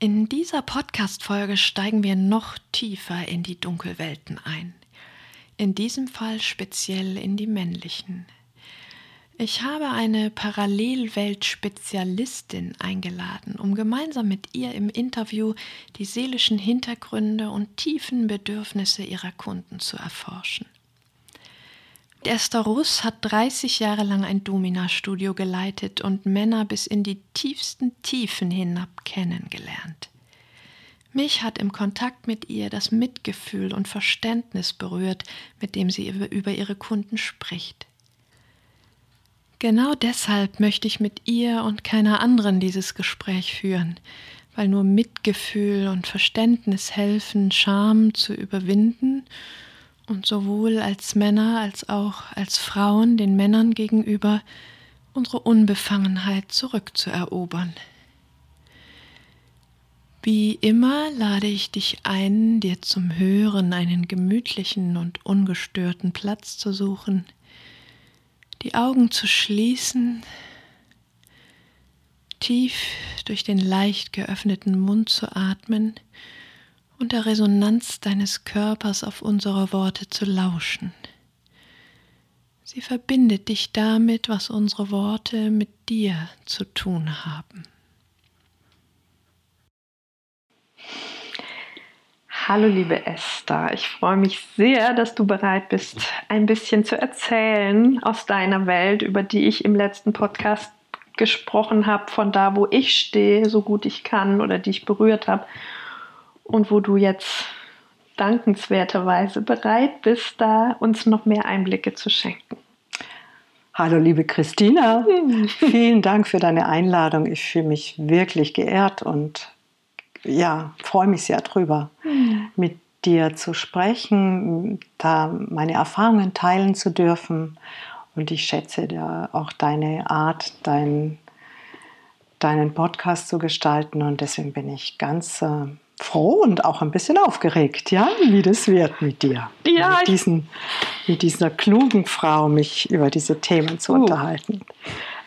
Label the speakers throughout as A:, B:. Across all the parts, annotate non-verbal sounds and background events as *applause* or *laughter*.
A: In dieser Podcast-Folge steigen wir noch tiefer in die Dunkelwelten ein. In diesem Fall speziell in die männlichen. Ich habe eine Parallelwelt-Spezialistin eingeladen, um gemeinsam mit ihr im Interview die seelischen Hintergründe und tiefen Bedürfnisse ihrer Kunden zu erforschen. Esther Russ hat 30 Jahre lang ein Domina-Studio geleitet und Männer bis in die tiefsten Tiefen hinab kennengelernt. Mich hat im Kontakt mit ihr das Mitgefühl und Verständnis berührt, mit dem sie über ihre Kunden spricht. Genau deshalb möchte ich mit ihr und keiner anderen dieses Gespräch führen, weil nur Mitgefühl und Verständnis helfen, Scham zu überwinden und sowohl als Männer als auch als Frauen den Männern gegenüber unsere Unbefangenheit zurückzuerobern. Wie immer lade ich dich ein, dir zum Hören einen gemütlichen und ungestörten Platz zu suchen, die Augen zu schließen, tief durch den leicht geöffneten Mund zu atmen und der Resonanz deines Körpers auf unsere Worte zu lauschen. Sie verbindet dich damit, was unsere Worte mit dir zu tun haben. Hallo liebe Esther, ich freue mich sehr, dass du bereit bist, ein bisschen zu erzählen aus deiner Welt, über die ich im letzten Podcast gesprochen habe, von da, wo ich stehe, so gut ich kann oder die ich berührt habe und wo du jetzt dankenswerterweise bereit bist, da uns noch mehr Einblicke zu schenken.
B: Hallo liebe Christina, vielen Dank für deine Einladung. Ich fühle mich wirklich geehrt und ja, freue mich sehr drüber, mhm. mit dir zu sprechen, da meine Erfahrungen teilen zu dürfen. Und ich schätze da auch deine Art, dein, deinen Podcast zu gestalten. Und deswegen bin ich ganz äh, froh und auch ein bisschen aufgeregt, ja, wie das wird mit dir. Ja. Mit, diesen, mit dieser klugen Frau, mich über diese Themen zu uh. unterhalten.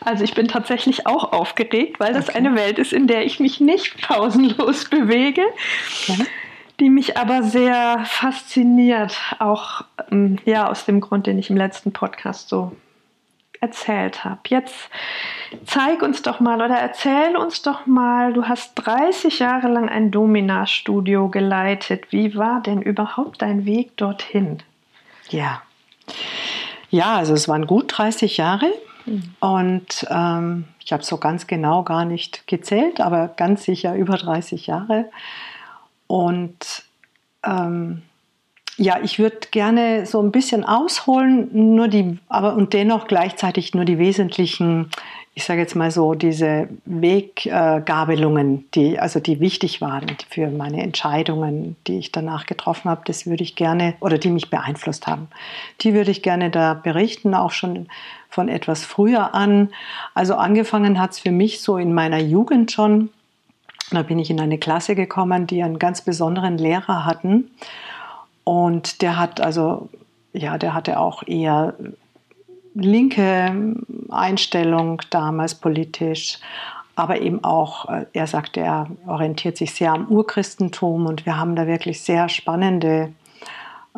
A: Also ich bin tatsächlich auch aufgeregt, weil das okay. eine Welt ist, in der ich mich nicht *laughs* pausenlos bewege, okay. die mich aber sehr fasziniert, auch ähm, ja aus dem Grund, den ich im letzten Podcast so erzählt habe. Jetzt zeig uns doch mal oder erzähl uns doch mal, du hast 30 Jahre lang ein Domina-Studio geleitet. Wie war denn überhaupt dein Weg dorthin?
B: Ja. Ja, also es waren gut 30 Jahre mhm. und ähm, ich habe so ganz genau gar nicht gezählt, aber ganz sicher über 30 Jahre. Und ähm, ja, ich würde gerne so ein bisschen ausholen, nur die, aber und dennoch gleichzeitig nur die wesentlichen, ich sage jetzt mal so, diese Weggabelungen, die, also die wichtig waren für meine Entscheidungen, die ich danach getroffen habe, das würde ich gerne, oder die mich beeinflusst haben. Die würde ich gerne da berichten, auch schon von etwas früher an. Also angefangen hat es für mich so in meiner Jugend schon. Da bin ich in eine Klasse gekommen, die einen ganz besonderen Lehrer hatten. Und der hat also, ja, der hatte auch eher linke Einstellung damals politisch, aber eben auch, äh, er sagte, er orientiert sich sehr am Urchristentum. Und wir haben da wirklich sehr spannende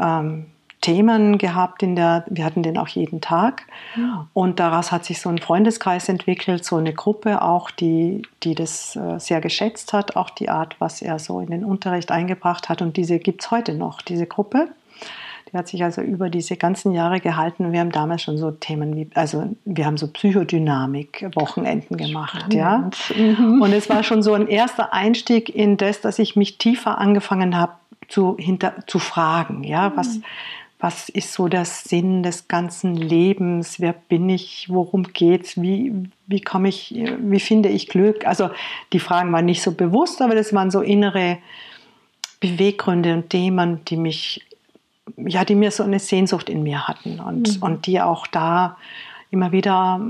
B: ähm, Themen gehabt in der, wir hatten den auch jeden Tag. Ja. Und daraus hat sich so ein Freundeskreis entwickelt, so eine Gruppe auch, die, die das äh, sehr geschätzt hat, auch die Art, was er so in den Unterricht eingebracht hat. Und diese gibt es heute noch, diese Gruppe. Die hat sich also über diese ganzen Jahre gehalten. Wir haben damals schon so Themen wie, also wir haben so Psychodynamik-Wochenenden gemacht, ja. Mhm. Und es war schon so ein erster Einstieg in das, dass ich mich tiefer angefangen habe zu, hinter, zu fragen, ja, was, mhm was ist so der Sinn des ganzen Lebens? Wer bin ich? Worum geht's? Wie, wie komme ich, wie finde ich Glück? Also die Fragen waren nicht so bewusst, aber das waren so innere Beweggründe und Themen, die mich, ja, die mir so eine Sehnsucht in mir hatten und, mhm. und die auch da immer wieder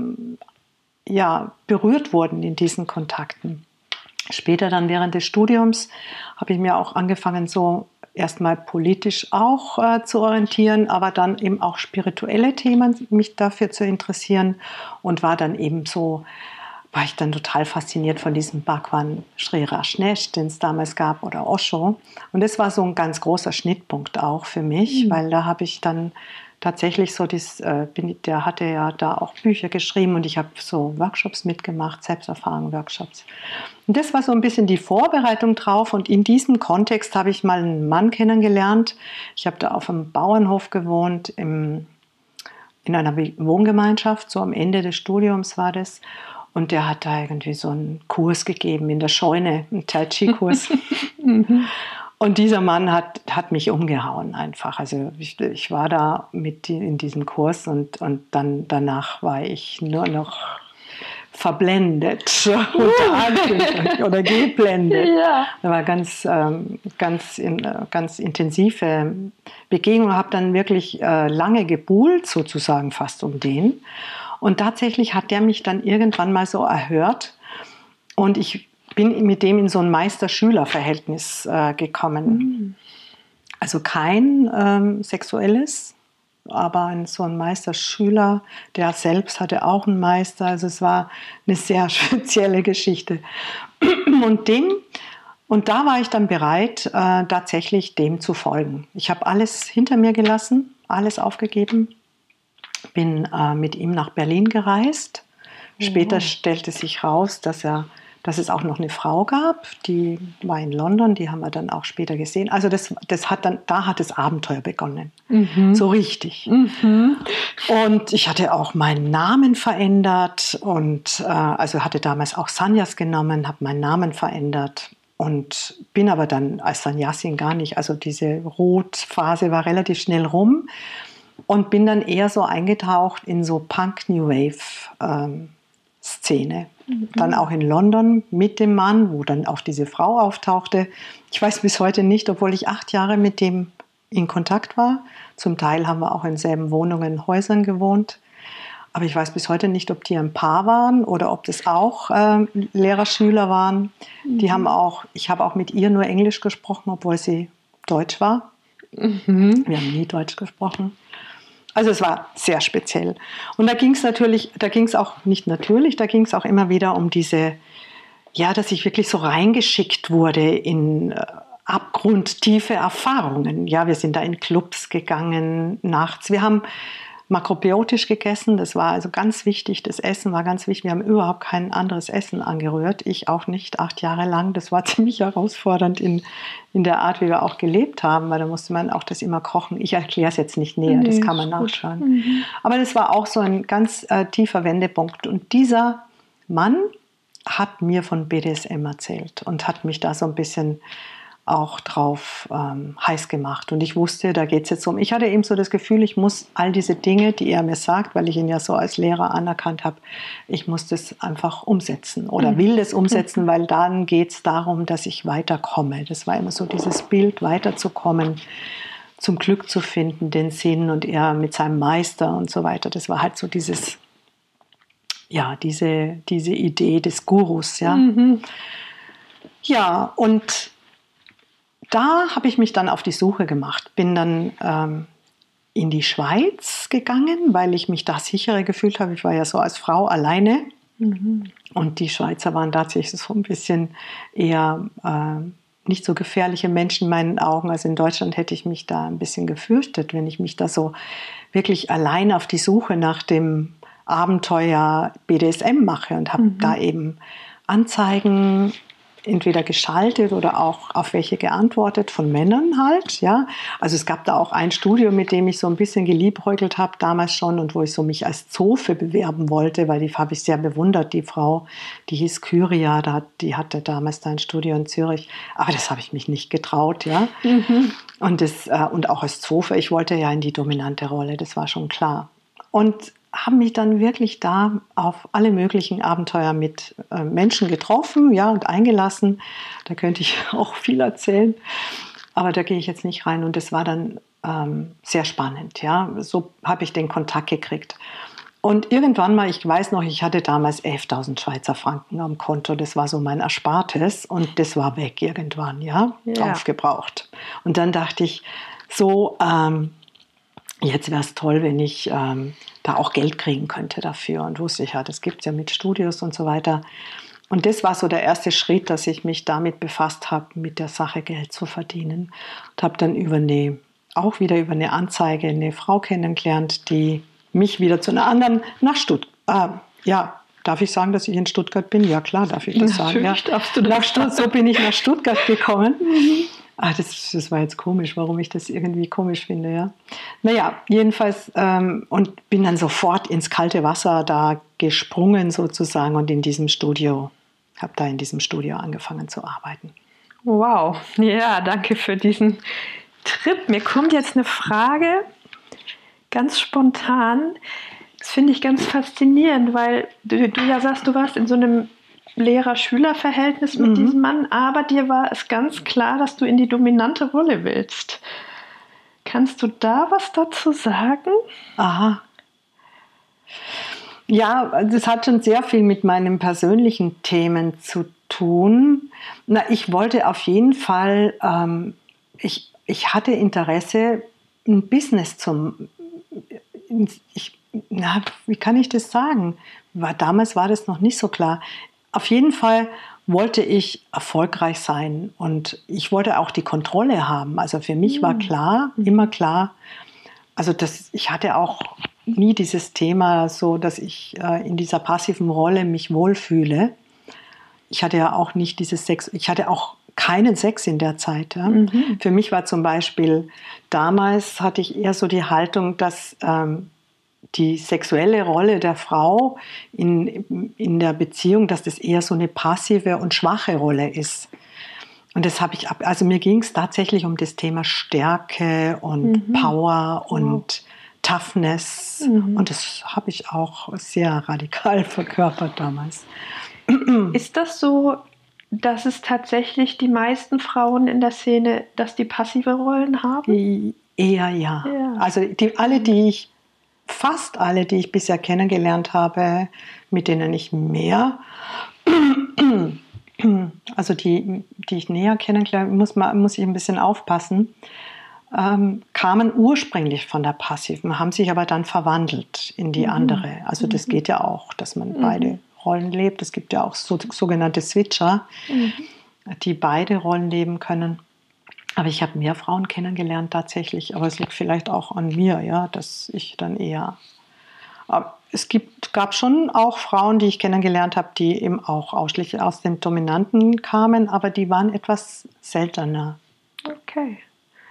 B: ja, berührt wurden in diesen Kontakten. Später dann während des Studiums habe ich mir auch angefangen, so erstmal politisch auch äh, zu orientieren, aber dann eben auch spirituelle Themen mich dafür zu interessieren und war dann eben so, war ich dann total fasziniert von diesem Bhagwan Sri Rajneesh, den es damals gab, oder Osho. Und das war so ein ganz großer Schnittpunkt auch für mich, mhm. weil da habe ich dann tatsächlich so, dies, äh, der hatte ja da auch Bücher geschrieben und ich habe so Workshops mitgemacht, Selbsterfahrung-Workshops. Und das war so ein bisschen die Vorbereitung drauf und in diesem Kontext habe ich mal einen Mann kennengelernt. Ich habe da auf einem Bauernhof gewohnt, im, in einer Wohngemeinschaft, so am Ende des Studiums war das. Und der hat da irgendwie so einen Kurs gegeben in der Scheune, einen Tai Chi-Kurs. *laughs* mhm. Und dieser Mann hat, hat mich umgehauen einfach. Also ich, ich war da mit in diesem Kurs und, und dann danach war ich nur noch verblendet *laughs* oder geblendet. Ja. Da war ganz, ähm, ganz, ganz intensive Begegnung. Habe dann wirklich äh, lange gebuhlt, sozusagen fast um den. Und tatsächlich hat der mich dann irgendwann mal so erhört. Und ich bin mit dem in so ein Meister-Schüler-Verhältnis äh, gekommen. Mhm. Also kein ähm, sexuelles, aber ein, so ein Meister-Schüler, der selbst hatte auch einen Meister. Also es war eine sehr *laughs* spezielle Geschichte. Und dem, und da war ich dann bereit, äh, tatsächlich dem zu folgen. Ich habe alles hinter mir gelassen, alles aufgegeben, bin äh, mit ihm nach Berlin gereist. Später oh. stellte sich raus, dass er dass es auch noch eine Frau gab, die war in London, die haben wir dann auch später gesehen. Also das, das hat dann, da hat das Abenteuer begonnen. Mhm. So richtig. Mhm. Und ich hatte auch meinen Namen verändert und äh, also hatte damals auch Sanyas genommen, habe meinen Namen verändert und bin aber dann als Sanyasin gar nicht. Also diese Rotphase war relativ schnell rum und bin dann eher so eingetaucht in so Punk New Wave ähm, Szene. Mhm. Dann auch in London mit dem Mann, wo dann auch diese Frau auftauchte. Ich weiß bis heute nicht, obwohl ich acht Jahre mit dem in Kontakt war. Zum Teil haben wir auch in selben Wohnungen, Häusern gewohnt. Aber ich weiß bis heute nicht, ob die ein Paar waren oder ob das auch äh, Lehrer-Schüler waren. Mhm. Die haben auch, ich habe auch mit ihr nur Englisch gesprochen, obwohl sie Deutsch war. Mhm. Wir haben nie Deutsch gesprochen. Also es war sehr speziell. Und da ging es natürlich, da ging es auch nicht natürlich, da ging es auch immer wieder um diese, ja, dass ich wirklich so reingeschickt wurde in äh, abgrundtiefe Erfahrungen. Ja, wir sind da in Clubs gegangen nachts. Wir haben makrobiotisch gegessen. Das war also ganz wichtig. Das Essen war ganz wichtig. Wir haben überhaupt kein anderes Essen angerührt. Ich auch nicht, acht Jahre lang. Das war *laughs* ziemlich herausfordernd in, in der Art, wie wir auch gelebt haben, weil da musste man auch das immer kochen. Ich erkläre es jetzt nicht näher, nee, das kann man nachschauen. Mhm. Aber das war auch so ein ganz äh, tiefer Wendepunkt. Und dieser Mann hat mir von BDSM erzählt und hat mich da so ein bisschen auch drauf ähm, heiß gemacht. Und ich wusste, da geht es jetzt um. Ich hatte eben so das Gefühl, ich muss all diese Dinge, die er mir sagt, weil ich ihn ja so als Lehrer anerkannt habe, ich muss das einfach umsetzen oder mhm. will das umsetzen, mhm. weil dann geht es darum, dass ich weiterkomme. Das war immer so dieses Bild, weiterzukommen, zum Glück zu finden, den Sinn und er mit seinem Meister und so weiter. Das war halt so dieses, ja, diese, diese Idee des Gurus, ja. Mhm. Ja, und da habe ich mich dann auf die Suche gemacht, bin dann ähm, in die Schweiz gegangen, weil ich mich da sicherer gefühlt habe. Ich war ja so als Frau alleine. Mhm. Und die Schweizer waren tatsächlich so ein bisschen eher äh, nicht so gefährliche Menschen in meinen Augen. Also in Deutschland hätte ich mich da ein bisschen gefürchtet, wenn ich mich da so wirklich allein auf die Suche nach dem Abenteuer BDSM mache und habe mhm. da eben Anzeigen entweder geschaltet oder auch auf welche geantwortet von Männern halt, ja. Also es gab da auch ein Studio, mit dem ich so ein bisschen geliebäugelt habe damals schon und wo ich so mich als Zofe bewerben wollte, weil die habe ich sehr bewundert, die Frau, die hieß Kyria, die hatte damals da ein Studio in Zürich, aber das habe ich mich nicht getraut, ja. Mhm. Und das äh, und auch als Zofe, ich wollte ja in die dominante Rolle, das war schon klar. Und habe mich dann wirklich da auf alle möglichen Abenteuer mit äh, Menschen getroffen, ja, und eingelassen. Da könnte ich *laughs* auch viel erzählen. Aber da gehe ich jetzt nicht rein. Und das war dann ähm, sehr spannend. Ja, so habe ich den Kontakt gekriegt. Und irgendwann mal, ich weiß noch, ich hatte damals 11.000 Schweizer Franken am Konto. Das war so mein Erspartes und das war weg irgendwann, ja, ja. aufgebraucht. Und dann dachte ich, so, ähm, jetzt wäre es toll, wenn ich ähm, da auch Geld kriegen könnte dafür. Und wusste ich ja, das gibt es ja mit Studios und so weiter. Und das war so der erste Schritt, dass ich mich damit befasst habe, mit der Sache Geld zu verdienen. Und habe dann über eine, auch wieder über eine Anzeige eine Frau kennengelernt, die mich wieder zu einer anderen nach Stuttgart. Äh, ja, darf ich sagen, dass ich in Stuttgart bin? Ja, klar, darf ich das Natürlich sagen. Ja. Darfst du das nach Stutt so bin ich nach Stuttgart gekommen. Mhm. Ah, das, das war jetzt komisch, warum ich das irgendwie komisch finde, ja. Naja, jedenfalls, ähm, und bin dann sofort ins kalte Wasser da gesprungen sozusagen und in diesem Studio, habe da in diesem Studio angefangen zu arbeiten.
A: Wow, ja, danke für diesen Trip. Mir kommt jetzt eine Frage, ganz spontan. Das finde ich ganz faszinierend, weil du, du, ja sagst, du warst in so einem Lehrer-Schüler-Verhältnis mit mhm. diesem Mann, aber dir war es ganz klar, dass du in die dominante Rolle willst. Kannst du da was dazu sagen?
B: Aha. Ja, das hat schon sehr viel mit meinen persönlichen Themen zu tun. Na, ich wollte auf jeden Fall, ähm, ich, ich hatte Interesse, ein Business zum ich, na, wie kann ich das sagen? War, damals war das noch nicht so klar. Auf jeden Fall wollte ich erfolgreich sein und ich wollte auch die Kontrolle haben. Also für mich war mhm. klar, mhm. immer klar, also das, ich hatte auch nie dieses Thema so, dass ich äh, in dieser passiven Rolle mich wohlfühle. Ich hatte ja auch nicht dieses Sex, ich hatte auch keinen Sex in der Zeit. Ja. Mhm. Für mich war zum Beispiel, damals hatte ich eher so die Haltung, dass ähm, die sexuelle Rolle der Frau in, in der Beziehung, dass das eher so eine passive und schwache Rolle ist. Und das habe ich ab, also mir ging es tatsächlich um das Thema Stärke und mhm. Power und wow. Toughness. Mhm. Und das habe ich auch sehr radikal *laughs* verkörpert damals.
A: Ist das so dass es tatsächlich die meisten Frauen in der Szene, dass die passive Rollen haben?
B: Eher ja. ja. Also die, alle, die ich, fast alle, die ich bisher kennengelernt habe, mit denen ich mehr, *clears throat* also die, die ich näher kennengelernt muss, muss ich ein bisschen aufpassen, ähm, kamen ursprünglich von der passiven, haben sich aber dann verwandelt in die mhm. andere. Also das mhm. geht ja auch, dass man mhm. beide Rollen lebt. Es gibt ja auch so, sogenannte Switcher, mhm. die beide Rollen leben können. Aber ich habe mehr Frauen kennengelernt tatsächlich, aber es liegt vielleicht auch an mir, ja, dass ich dann eher. Es gibt, gab schon auch Frauen, die ich kennengelernt habe, die eben auch ausschließlich aus dem Dominanten kamen, aber die waren etwas seltener.
A: Okay.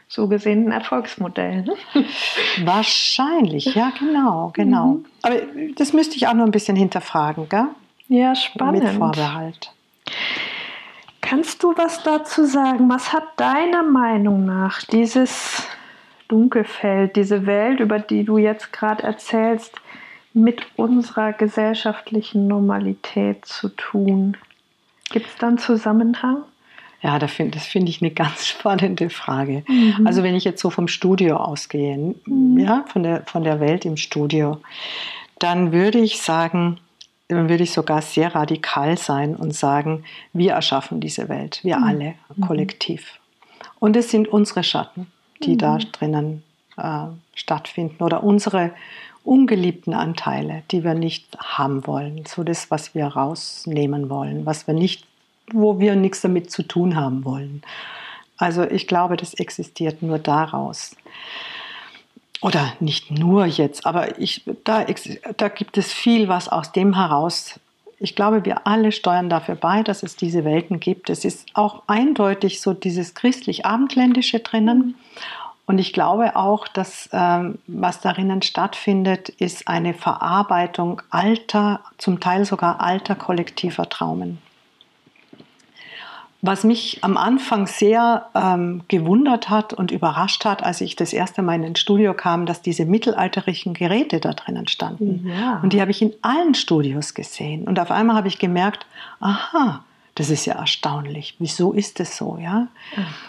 A: So gesehen ein Erfolgsmodell. Ne? *laughs*
B: Wahrscheinlich, ja, genau, genau. Mhm. Aber das müsste ich auch noch ein bisschen hinterfragen, gell?
A: Ja, spannend.
B: Mit Vorbehalt.
A: Kannst du was dazu sagen? Was hat deiner Meinung nach dieses Dunkelfeld, diese Welt, über die du jetzt gerade erzählst, mit unserer gesellschaftlichen Normalität zu tun? Gibt es da einen Zusammenhang?
B: Ja, das finde find ich eine ganz *laughs* spannende Frage. Mhm. Also wenn ich jetzt so vom Studio ausgehe, mhm. ja, von der, von der Welt im Studio, dann würde ich sagen, dann würde ich sogar sehr radikal sein und sagen, wir erschaffen diese Welt, wir mhm. alle, kollektiv. Und es sind unsere Schatten, die mhm. da drinnen äh, stattfinden oder unsere ungeliebten Anteile, die wir nicht haben wollen, so das, was wir rausnehmen wollen, was wir nicht, wo wir nichts damit zu tun haben wollen. Also ich glaube, das existiert nur daraus oder nicht nur jetzt, aber ich, da, da gibt es viel, was aus dem heraus, ich glaube, wir alle steuern dafür bei, dass es diese Welten gibt. Es ist auch eindeutig so dieses christlich-abendländische drinnen. Und ich glaube auch, dass ähm, was darinnen stattfindet, ist eine Verarbeitung alter, zum Teil sogar alter kollektiver Traumen. Was mich am Anfang sehr ähm, gewundert hat und überrascht hat, als ich das erste Mal in ein Studio kam, dass diese mittelalterlichen Geräte da drinnen standen. Ja. Und die habe ich in allen Studios gesehen. Und auf einmal habe ich gemerkt, aha, Das ist ja erstaunlich. Wieso ist es so, ja?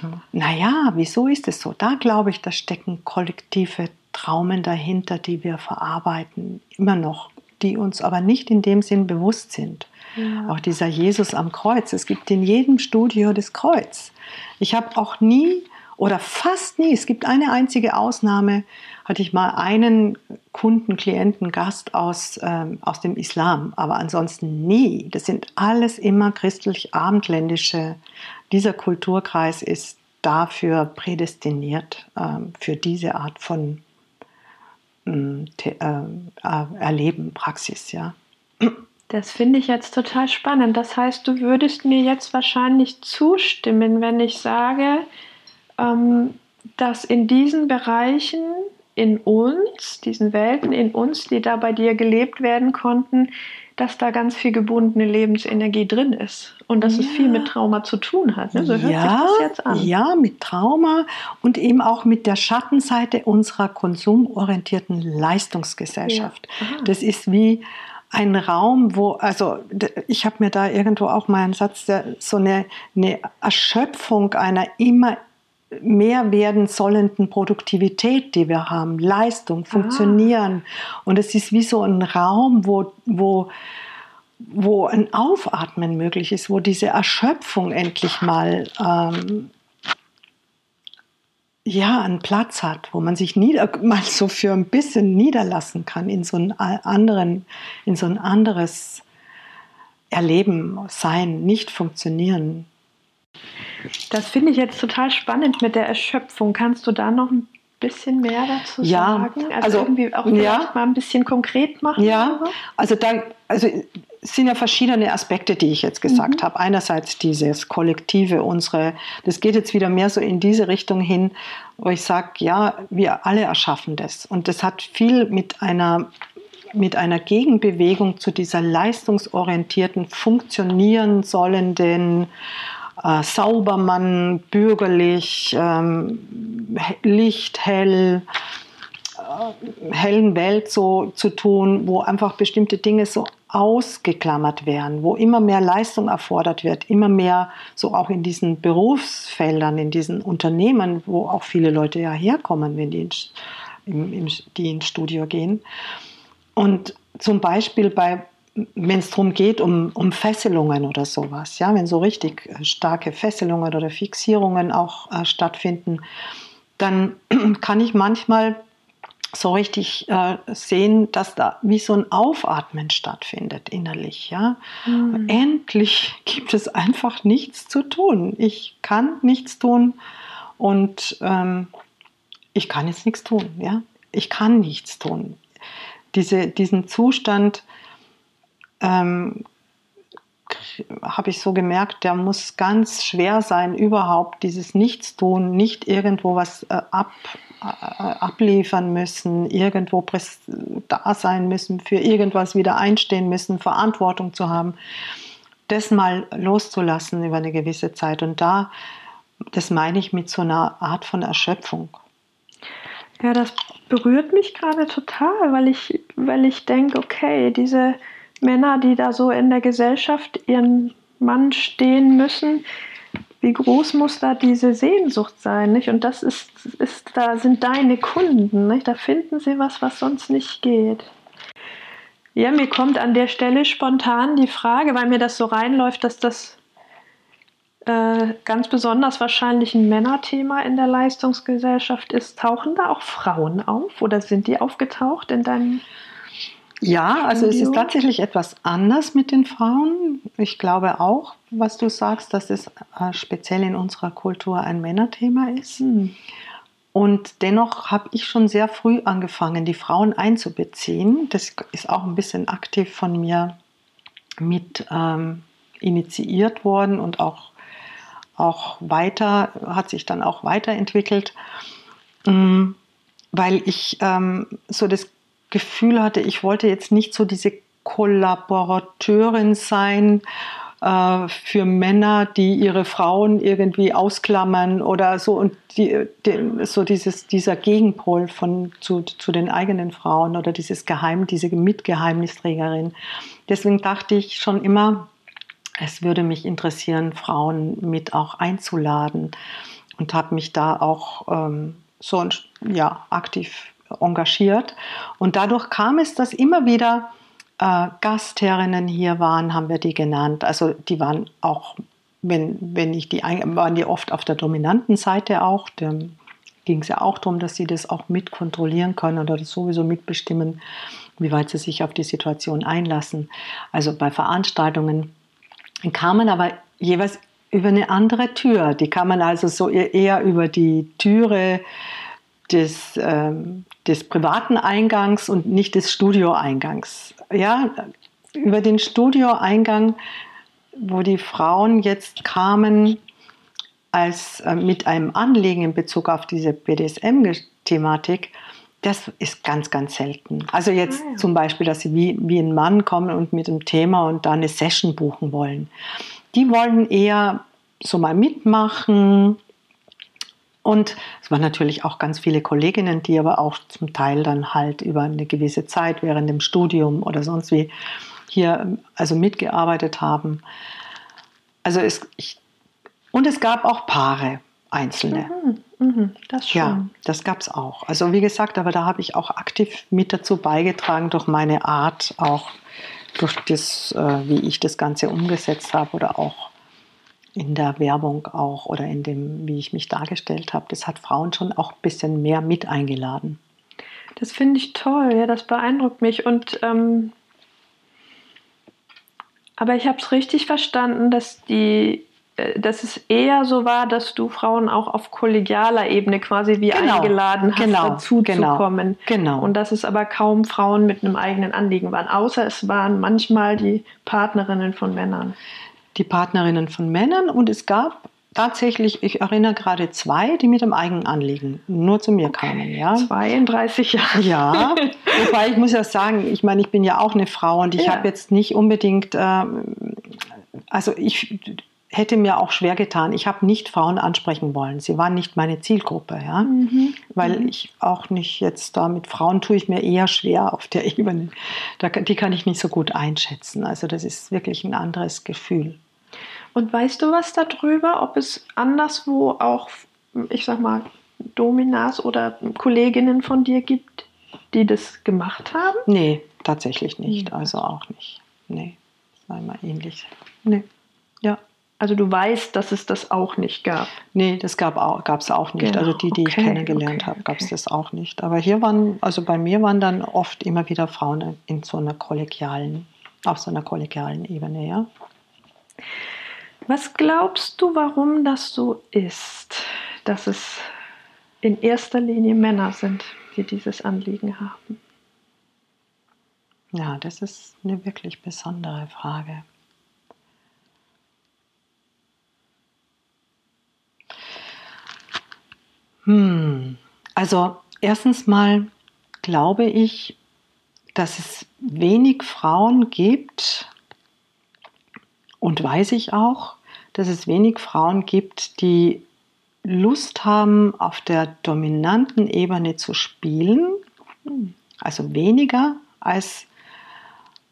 B: Mhm. Naja, wieso ist es so? Da glaube ich, da stecken kollektive Traumen dahinter, die wir verarbeiten, immer noch, die uns aber nicht in dem Sinn bewusst sind. Ja. Auch dieser Jesus am Kreuz. Es gibt in jedem Studio das Kreuz. Ich habe auch nie oder fast nie, es gibt eine einzige Ausnahme, hatte ich mal einen Kunden, Klienten, Gast aus, ähm, aus dem Islam, aber ansonsten nie. Das sind alles immer christlich-abendländische. Dieser Kulturkreis ist dafür prädestiniert, ähm, für diese Art von Erleben, Praxis, ja.
A: Das finde ich jetzt total spannend. Das heißt, du würdest mir jetzt wahrscheinlich zustimmen, wenn ich sage, ähm, dass in diesen Bereichen in uns, diesen Welten in uns, die da bei dir gelebt werden konnten, dass da ganz viel gebundene Lebensenergie drin ist und dass ja. es viel mit Trauma zu tun hat. Ne?
B: So hört ja, sich das jetzt an. Ja, mit Trauma und eben auch mit der Schattenseite unserer konsumorientierten Leistungsgesellschaft. Ja. Das ist wie ein Raum, wo, also ich habe mir da irgendwo auch mal einen Satz, der, so eine, eine Erschöpfung einer immer mehr werden sollenden Produktivität, die wir haben, Leistung, ah. Funktionieren. Ah. Und es ist wie so ein Raum, wo, wo, wo ein Aufatmen möglich ist, wo diese Erschöpfung endlich mal ähm, ja, einen Platz hat, wo man sich nieder, *laughs* mal so für ein bisschen niederlassen kann in so, einen anderen, in so ein anderes Erleben, Sein, nicht funktionieren.
A: Das finde ich jetzt total spannend mit der Erschöpfung. Kannst du da noch ein bisschen mehr dazu
B: ja,
A: sagen? Also, also irgendwie auch ja, mal ein bisschen konkret machen?
B: Ja, also da also es sind ja verschiedene Aspekte, die ich jetzt gesagt mhm. habe. Einerseits dieses Kollektive, unsere, das geht jetzt wieder mehr so in diese Richtung hin, wo ich sage, ja, wir alle erschaffen das. Und das hat viel mit einer mit einer Gegenbewegung zu dieser leistungsorientierten, funktionieren sollenden äh, Saubermann, bürgerlich, ähm, Licht, hell, äh, hellen Welt so zu tun, wo einfach bestimmte Dinge so ausgeklammert werden, wo immer mehr Leistung erfordert wird, immer mehr so auch in diesen Berufsfeldern, in diesen Unternehmen, wo auch viele Leute ja herkommen, wenn die, ins, im, im, die ins Studio gehen. Und zum Beispiel bei wenn es darum geht, um, um Fesselungen oder sowas, ja, wenn so richtig äh, starke Fesselungen oder Fixierungen auch äh, stattfinden, dann *clears throat* kann ich manchmal so richtig äh, sehen, dass da wie so ein Aufatmen stattfindet innerlich. Ja? Mhm. Endlich gibt es einfach nichts zu tun. Ich kann nichts tun und ähm, ich kann jetzt nichts tun. Ja? Ich kann nichts tun. Diese, diesen Zustand, ähm, habe ich so gemerkt, der muss ganz schwer sein, überhaupt dieses Nichtstun, nicht irgendwo was äh, ab, äh, abliefern müssen, irgendwo da sein müssen, für irgendwas wieder einstehen müssen, Verantwortung zu haben, das mal loszulassen über eine gewisse Zeit. Und da, das meine ich mit so einer Art von Erschöpfung.
A: Ja, das berührt mich gerade total, weil ich, weil ich denke, okay, diese Männer, die da so in der Gesellschaft ihren Mann stehen müssen, wie groß muss da diese Sehnsucht sein, nicht? Und das ist, ist da sind deine Kunden, nicht? Da finden sie was, was sonst nicht geht. Ja, mir kommt an der Stelle spontan die Frage, weil mir das so reinläuft, dass das äh, ganz besonders wahrscheinlich ein Männerthema in der Leistungsgesellschaft ist. Tauchen da auch Frauen auf oder sind die aufgetaucht in deinem
B: ja, also es ist tatsächlich etwas anders mit den Frauen. Ich glaube auch, was du sagst, dass es äh, speziell in unserer Kultur ein Männerthema ist. Hm. Und dennoch habe ich schon sehr früh angefangen, die Frauen einzubeziehen. Das ist auch ein bisschen aktiv von mir mit ähm, initiiert worden und auch, auch weiter, hat sich dann auch weiterentwickelt, ähm, weil ich ähm, so das Gefühl hatte, ich wollte jetzt nicht so diese Kollaborateurin sein äh, für Männer, die ihre Frauen irgendwie ausklammern oder so und die, die, so dieses, dieser Gegenpol von, zu, zu den eigenen Frauen oder dieses Geheim, diese Mitgeheimnisträgerin. Deswegen dachte ich schon immer, es würde mich interessieren, Frauen mit auch einzuladen und habe mich da auch ähm, so ja, aktiv engagiert. Und dadurch kam es, dass immer wieder äh, Gastherrinnen hier waren, haben wir die genannt. Also die waren auch, wenn, wenn ich die, waren die oft auf der dominanten Seite auch. Da ging es ja auch darum, dass sie das auch mit kontrollieren können oder sowieso mitbestimmen, wie weit sie sich auf die Situation einlassen. Also bei Veranstaltungen kamen aber jeweils über eine andere Tür. Die kamen also so eher über die Türe des, ähm, des privaten Eingangs und nicht des Studioeingangs. Ja, über den Studioeingang, wo die Frauen jetzt kamen, als äh, mit einem Anliegen in Bezug auf diese BDSM-Thematik, das ist ganz, ganz selten. Also jetzt ah, ja. zum Beispiel, dass sie wie, wie ein Mann kommen und mit einem Thema und da eine Session buchen wollen. Die wollen eher so mal mitmachen. Und es waren natürlich auch ganz viele Kolleginnen, die aber auch zum Teil dann halt über eine gewisse Zeit während dem Studium oder sonst wie hier also mitgearbeitet haben. Also es, ich, und es gab auch Paare, einzelne. Mhm. Mhm, das schon. Ja, das gab es auch. Also wie gesagt, aber da habe ich auch aktiv mit dazu beigetragen durch meine Art, auch durch das, äh, wie ich das Ganze umgesetzt habe oder auch in der Werbung auch oder in dem, wie ich mich dargestellt habe. Das hat Frauen schon auch ein bisschen mehr mit eingeladen.
A: Das finde ich toll, ja, das beeindruckt mich. Und ähm, aber ich habe es richtig verstanden, dass die äh, dass es eher so war, dass du Frauen auch auf kollegialer Ebene quasi wie genau, eingeladen hast, genau, dazu genau, zu kommen. Genau. Und dass es aber kaum Frauen mit einem eigenen Anliegen waren, außer es waren manchmal die Partnerinnen von Männern.
B: Die Partnerinnen von Männern und es gab tatsächlich, ich erinnere gerade zwei, die mit einem eigenen Anliegen nur zu mir okay. kamen. Ja.
A: 32 Jahre.
B: Ja, wobei ich muss ja sagen, ich meine, ich bin ja auch eine Frau und ich ja. habe jetzt nicht unbedingt, äh, also ich hätte mir auch schwer getan. Ich habe nicht Frauen ansprechen wollen. Sie waren nicht meine Zielgruppe, ja, mhm. weil mhm. ich auch nicht jetzt da mit Frauen tue ich mir eher schwer auf der Ebene. Da, die kann ich nicht so gut einschätzen. Also das ist wirklich ein anderes Gefühl.
A: Und weißt du was darüber, ob es anderswo auch, ich sag mal, Dominas oder Kolleginnen von dir gibt, die das gemacht haben?
B: Nee, tatsächlich nicht. Mhm. Also auch nicht. Nee, sei mal ähnlich. Nee.
A: Ja. Also du weißt, dass es das auch nicht gab.
B: Nee, das gab es auch nicht. Genau. Also die, die okay. ich kennengelernt okay. habe, gab es das auch nicht. Aber hier waren, also bei mir waren dann oft immer wieder Frauen in so einer kollegialen, auf so einer kollegialen Ebene, ja.
A: Was glaubst du, warum das so ist, dass es in erster Linie Männer sind, die dieses Anliegen haben?
B: Ja, das ist eine wirklich besondere Frage. Hm. Also erstens mal glaube ich, dass es wenig Frauen gibt und weiß ich auch, dass es wenig Frauen gibt, die Lust haben, auf der dominanten Ebene zu spielen. Also weniger als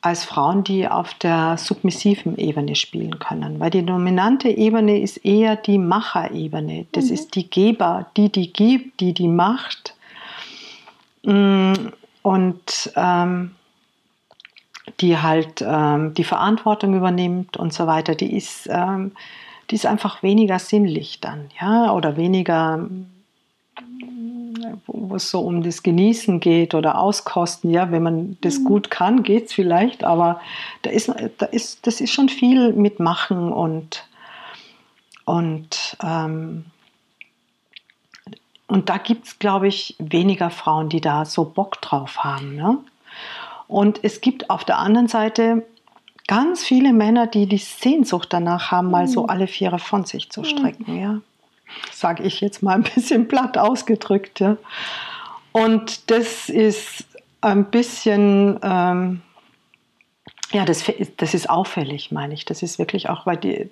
B: als Frauen, die auf der submissiven Ebene spielen können. Weil die dominante Ebene ist eher die Macherebene. Das mhm. ist die Geber, die die gibt, die die macht. Mm, und ähm, die halt ähm, die Verantwortung übernimmt und so weiter. Die ist, ähm, die ist einfach weniger sinnlich dann, ja, oder weniger wo es so um das Genießen geht oder Auskosten, ja, wenn man das mhm. gut kann, geht es vielleicht, aber da ist, da ist, das ist schon viel mit Machen und, und, ähm, und da gibt es, glaube ich, weniger Frauen, die da so Bock drauf haben. Ne? Und es gibt auf der anderen Seite ganz viele Männer, die die Sehnsucht danach haben, mal so mhm. alle Viere von sich zu strecken. Ja sage ich jetzt mal ein bisschen platt ausgedrückt. Ja. Und das ist ein bisschen, ähm, ja, das, das ist auffällig, meine ich. Das ist wirklich auch, weil die,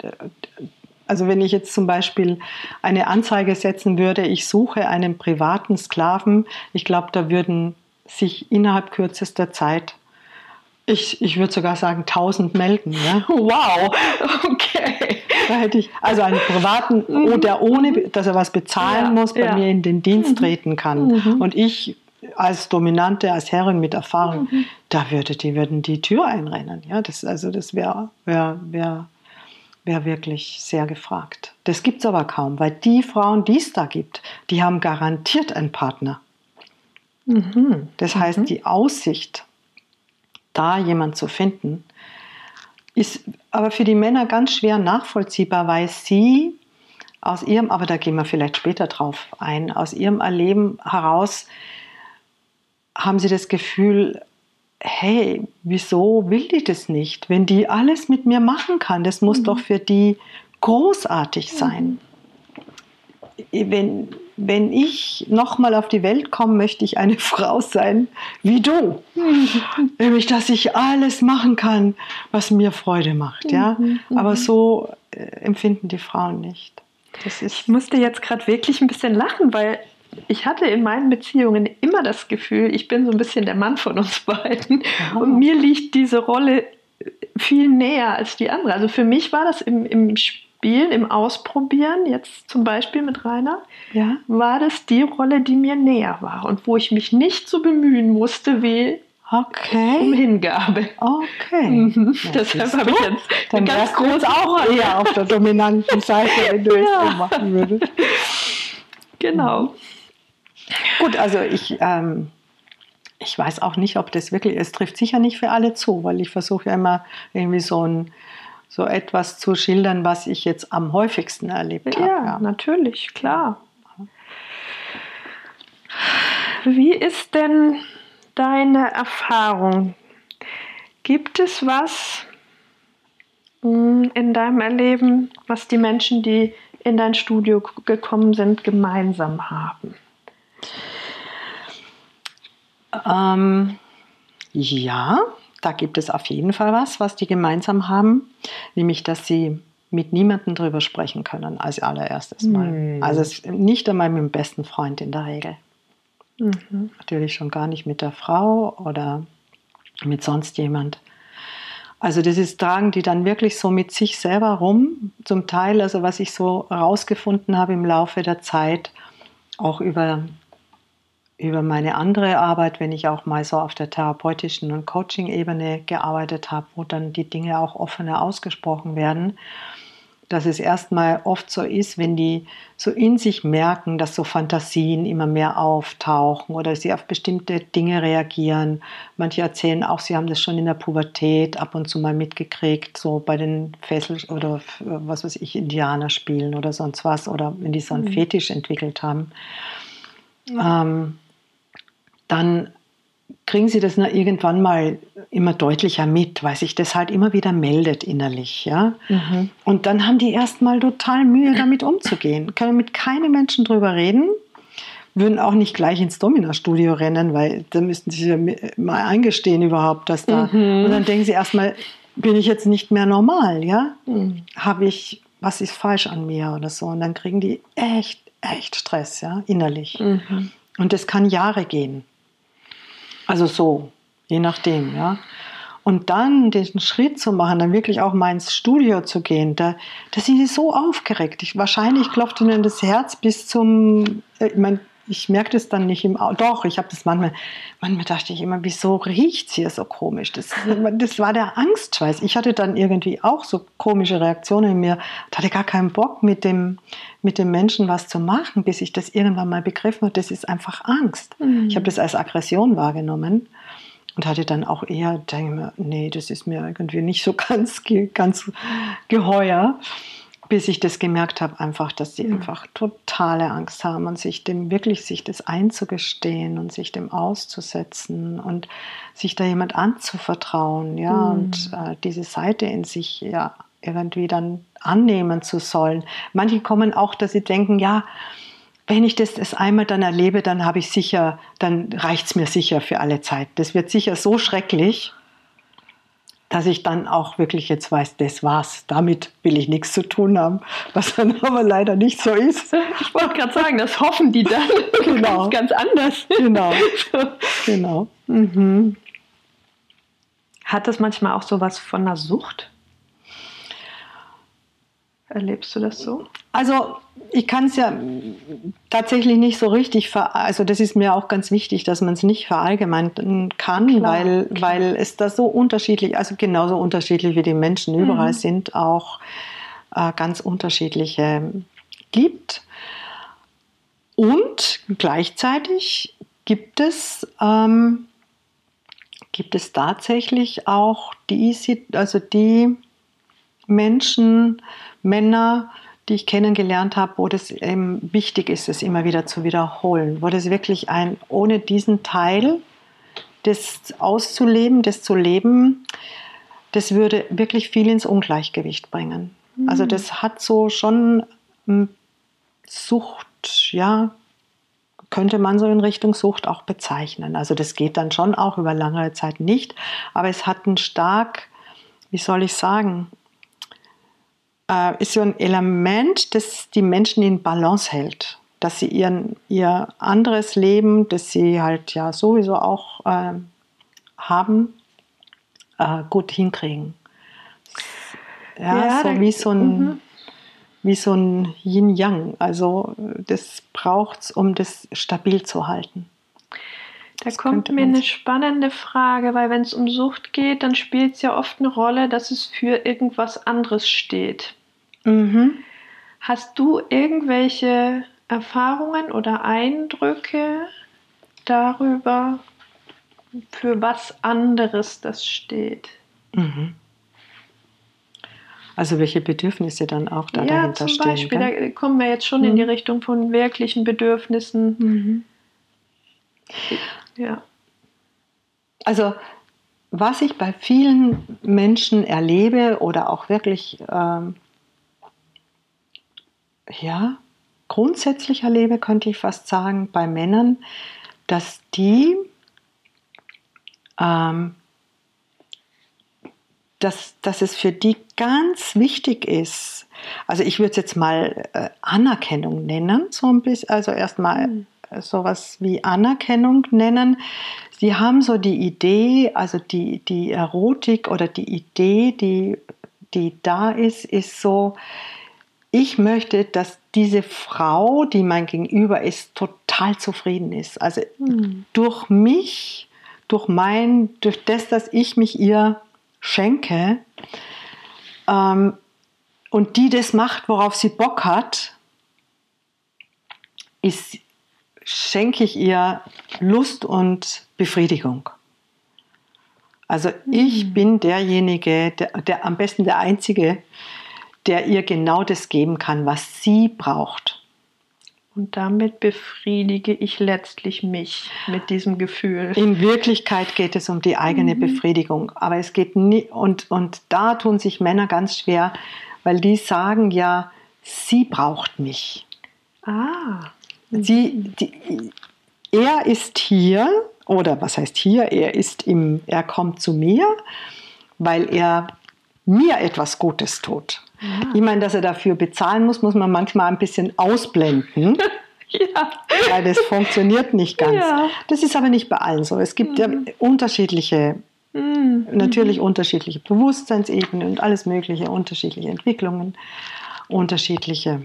B: also wenn ich jetzt zum Beispiel eine Anzeige setzen würde, ich suche einen privaten Sklaven, ich glaube, da würden sich innerhalb kürzester Zeit Ich, ich würde sogar sagen, 1000 melden. Ja? *laughs*
A: Wow, okay.
B: Da hätte ich also einen privaten, *laughs* mhm. der ohne, dass er was bezahlen ja, muss, bei ja. mir in den Dienst mhm. treten kann. Mhm. Und ich als Dominante, als Herrin mit Erfahrung, mhm. da würde die, würden die Tür einrennen. Ja, das, also das wäre wär, wär, wär wirklich sehr gefragt. Das gibt es aber kaum, weil die Frauen, die es da gibt, die haben garantiert einen Partner. Mhm. Das heißt, mhm. die Aussicht, da jemand zu finden, ist aber für die Männer ganz schwer nachvollziehbar, weil sie aus ihrem, aber da gehen wir vielleicht später drauf ein, aus ihrem Erleben heraus haben sie das Gefühl, hey, wieso will die das nicht? Wenn die alles mit mir machen kann, das muss mhm. doch für die großartig sein. Mhm. Wenn, wenn ich nochmal auf die Welt komme, möchte ich eine *laughs* Frau sein wie du. Mhm. *laughs* Nämlich, dass ich alles machen kann, was mir Freude macht. Ja? Mhm. Aber so äh, empfinden die Frauen nicht.
A: ich musste jetzt gerade wirklich ein bisschen lachen, weil ich hatte in meinen Beziehungen immer das Gefühl, ich bin so ein bisschen der Mann von uns *laughs* beiden. Ja. Und mir liegt diese Rolle viel näher als die andere. Also für mich war das im, im Spielen, im Ausprobieren, jetzt zum Beispiel mit Rainer, ja. war das die Rolle, die mir näher war und wo ich mich nicht so bemühen musste wie
B: Okay.
A: Um Hingabe.
B: Okay.
A: Mhm. *laughs* Deshalb habe ich jetzt
B: Dann ganz groß auch eher auf der dominanten *laughs* Seite, wenn du ja. es so machen würdest.
A: Genau.
B: Gut, also ich, ähm, ich weiß auch nicht, ob das wirklich, es trifft sicher nicht für alle zu, weil ich versuche ja immer irgendwie so ein so etwas zu schildern, was ich jetzt am häufigsten erlebt habe.
A: Ja, ja, natürlich, klar. Wie ist denn deine Erfahrung? Gibt es was hm, in deinem Erleben, was die Menschen, die in dein Studio gekommen sind, gemeinsam haben?
B: Ähm, ja, da gibt es auf jeden Fall was, was die gemeinsam haben, nämlich dass sie mit niemandem drüber sprechen können als allererstes Mal. Mhm. Also nicht einmal mit dem besten Freund in der Regel. Mhm. Natürlich schon gar nicht mit der Frau oder mit sonst jemand. Also das ist, tragen die dann wirklich so mit sich selber rum, zum Teil, also was ich so herausgefunden habe im Laufe der Zeit, auch über über meine andere Arbeit, wenn ich auch mal so auf der therapeutischen und Coaching-Ebene gearbeitet habe, wo dann die Dinge auch offener ausgesprochen werden, dass es erstmal oft so ist, wenn die so in sich merken, dass so Fantasien immer mehr auftauchen oder sie auf bestimmte Dinge reagieren. Manche erzählen auch, sie haben das schon in der Pubertät ab und zu mal mitgekriegt, so bei den Fessel oder was weiß ich, Indianer spielen oder sonst was oder wenn die so einen mhm. Fetisch entwickelt haben. Ähm, dann kriegen sie das irgendwann mal immer deutlicher mit, weil sich das halt immer wieder meldet innerlich. Ja? Mhm. Und dann haben die erstmal total Mühe, damit umzugehen. Können mit keinem Menschen drüber reden, würden auch nicht gleich ins Domina-Studio rennen, weil da müssten sie ja mal eingestehen überhaupt, dass da. Mhm. Und dann denken sie erstmal, bin ich jetzt nicht mehr normal, ja? Mhm. Habe ich, was ist falsch an mir oder so? Und dann kriegen die echt, echt Stress, ja, innerlich. Mhm. Und das kann Jahre gehen. Also so, je nachdem, ja. Und dann den Schritt zu machen, dann wirklich auch mal ins Studio zu gehen, da, da sind sie so aufgeregt. Ich, wahrscheinlich klopft ihnen das Herz bis zum, äh, ich meine, ich merke das dann nicht im Auto. Doch, ich habe das manchmal, manchmal dachte ich immer, wieso riecht es hier so komisch? Das, das war der Angstschweiß. Ich hatte dann irgendwie auch so komische Reaktionen in mir. Ich hatte gar keinen Bock, mit dem, mit dem Menschen was zu machen, bis ich das irgendwann mal begriffen habe. Das ist einfach Angst. Mhm. Ich habe das als Aggression wahrgenommen und hatte dann auch eher, denke mir, nee, das ist mir irgendwie nicht so *laughs* ganz, ganz geheuer bis ich das gemerkt habe, einfach, dass sie mhm. einfach totale Angst haben und sich dem wirklich sich das einzugestehen und sich dem auszusetzen und sich da jemand anzuvertrauen, ja, mhm. und äh, diese Seite in sich ja irgendwie dann annehmen zu sollen. Manche kommen auch, dass sie denken, ja, wenn ich das, das einmal dann erlebe, dann habe ich sicher, dann reicht es mir sicher für alle Zeit. Das wird sicher so schrecklich, dass ich dann auch wirklich jetzt weiß, das war's. Damit will ich nichts zu tun haben, was dann *laughs* aber leider nicht so ist.
A: Ich wollte gerade sagen, das hoffen die dann *laughs* genau. ganz, ganz anders.
B: Genau, *laughs* genau. Mhm.
A: Hat das manchmal auch sowas von einer Sucht? Erlebst du das so?
B: Also ich kann es ja tatsächlich nicht so richtig, ver also das ist mir auch ganz wichtig, dass man es nicht verallgemeinern kann, klar, weil, weil es da so unterschiedlich, also genauso unterschiedlich wie die Menschen überall mhm. sind, auch äh, ganz unterschiedliche gibt. Und gleichzeitig gibt es, ähm, gibt es tatsächlich auch die, also die Menschen, Männer, die ich kennengelernt habe, wo das eben wichtig ist, es immer wieder zu wiederholen, wo das wirklich ein, ohne diesen Teil, das auszuleben, das zu leben, das würde wirklich viel ins Ungleichgewicht bringen. Mhm. Also das hat so schon Sucht, ja, könnte man so in Richtung Sucht auch bezeichnen. Also das geht dann schon auch über lange Zeit nicht, aber es hat einen stark, wie soll ich sagen, äh, ist so ein Element, das die Menschen in Balance hält. Dass sie ihren, ihr anderes Leben, das sie halt ja sowieso auch äh, haben, äh, gut hinkriegen. Ja, ja so wie so ein, mhm. wie so ein Yin-Yang. Also das braucht es, um das stabil zu halten.
A: Da das kommt mir eine spannende Frage, weil wenn es um Sucht geht, dann spielt es ja oft eine Rolle, dass es für irgendwas anderes steht. Mhm. Hast du irgendwelche Erfahrungen oder Eindrücke darüber, für was anderes das steht? Mhm.
B: Also welche Bedürfnisse dann auch da ja, dahinter
A: zum Beispiel, stehen. Beispiel, da kommen wir jetzt schon mhm. in die mhm. Richtung von wirklichen Bedürfnissen. Mhm.
B: Ja. Also was ich bei vielen Menschen erlebe oder auch wirklich ähm, ja, grundsätzlich erlebe, könnte ich fast sagen, bei Männern, dass die ähm, dass, dass es für die ganz wichtig ist, also ich würde es jetzt mal äh, Anerkennung nennen, so ein bisschen, also erstmal mhm. sowas wie Anerkennung nennen. Sie haben so die Idee, also die, die Erotik oder die Idee, die, die da ist, ist so, ich möchte, dass diese Frau, die mein Gegenüber ist, total zufrieden ist. Also mhm. durch mich, durch mein, durch das, dass ich mich ihr schenke ähm, und die das macht, worauf sie Bock hat, ist, schenke ich ihr Lust und Befriedigung. Also ich mhm. bin derjenige, der, der am besten der Einzige, der ihr genau das geben kann, was sie braucht.
A: Und damit befriedige ich letztlich mich mit diesem Gefühl.
B: In Wirklichkeit geht es um die eigene mhm. Befriedigung. Aber es geht nie, und, und da tun sich Männer ganz schwer, weil die sagen ja, sie braucht mich. Ah. Sie, die, er ist hier, oder was heißt hier? Er ist im, er kommt zu mir, weil er mir etwas Gutes tut. Ja. Ich meine, dass er dafür bezahlen muss, muss man manchmal ein bisschen ausblenden. *laughs* ja. Weil das funktioniert nicht ganz. Ja. Das ist aber nicht bei allen so. Es gibt mhm. ja unterschiedliche, mhm. natürlich unterschiedliche Bewusstseinsebenen und alles mögliche, unterschiedliche Entwicklungen, unterschiedliche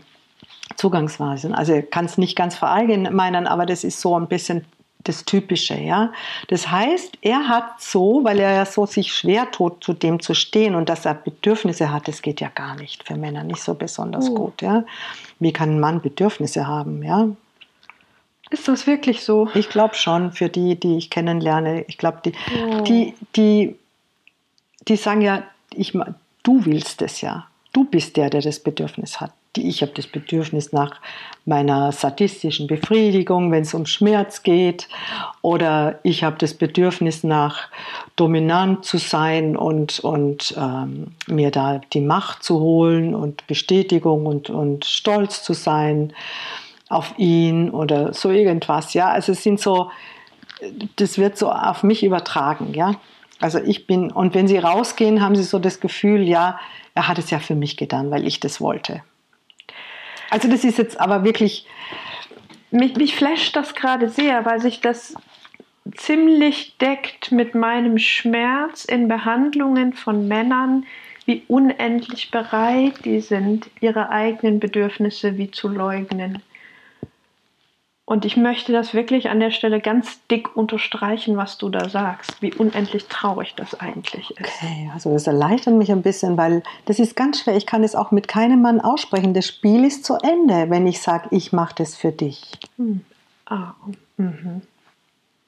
B: Zugangsweisen. Also kann es nicht ganz verallgemeinern, aber das ist so ein bisschen das Typische, ja. Das heißt, er hat so, weil er ja so sich schwer tut, zu dem zu stehen und dass er Bedürfnisse hat, das geht ja gar nicht für Männer nicht so besonders oh. gut, ja. Wie kann ein Mann Bedürfnisse haben, ja?
A: Ist das wirklich so?
B: Ich glaube schon, für die, die ich kennenlerne. Ich glaube, die, oh. die, die, die sagen ja, ich, du willst es ja. Du bist der, der das Bedürfnis hat ich habe das Bedürfnis nach meiner sadistischen Befriedigung, wenn es um Schmerz geht, oder ich habe das Bedürfnis nach dominant zu sein und, und ähm, mir da die Macht zu holen und Bestätigung und, und stolz zu sein auf ihn oder so irgendwas. Ja, also es sind so, das wird so auf mich übertragen. Ja, also ich bin, und wenn sie rausgehen, haben sie so das Gefühl, ja, er hat es ja für mich getan, weil ich das wollte.
A: Also das ist jetzt aber wirklich, mich, mich flasht das gerade sehr, weil sich das ziemlich deckt mit meinem Schmerz in Behandlungen von Männern, wie unendlich bereit die sind, ihre eigenen Bedürfnisse wie zu leugnen. Und ich möchte das wirklich an der Stelle ganz dick unterstreichen, was du da sagst, wie unendlich traurig das eigentlich ist.
B: Okay, also das erleichtert mich ein bisschen, weil das ist ganz schwer. Ich kann es auch mit keinem Mann aussprechen. Das Spiel ist zu Ende, wenn ich sage, ich mache das für dich. Hm. Ah. Mhm.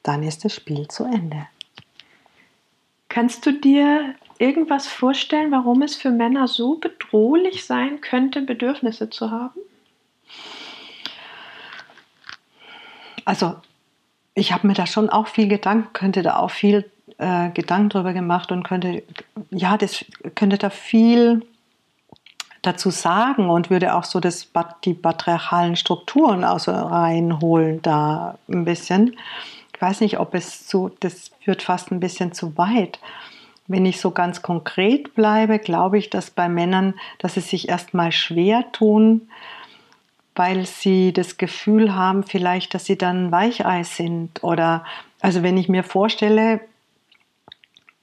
B: Dann ist das Spiel zu Ende.
A: Kannst du dir irgendwas vorstellen, warum es für Männer so bedrohlich sein könnte, Bedürfnisse zu haben?
B: Also ich habe mir da schon auch viel Gedanken, könnte da auch viel äh, Gedanken drüber gemacht und könnte, ja, das könnte da viel dazu sagen und würde auch so das, die patriarchalen Strukturen aus reinholen da ein bisschen. Ich weiß nicht, ob es zu, das führt fast ein bisschen zu weit. Wenn ich so ganz konkret bleibe, glaube ich, dass bei Männern, dass sie sich erstmal schwer tun, weil sie das Gefühl haben, vielleicht, dass sie dann Weichei sind. Oder, also wenn ich mir vorstelle,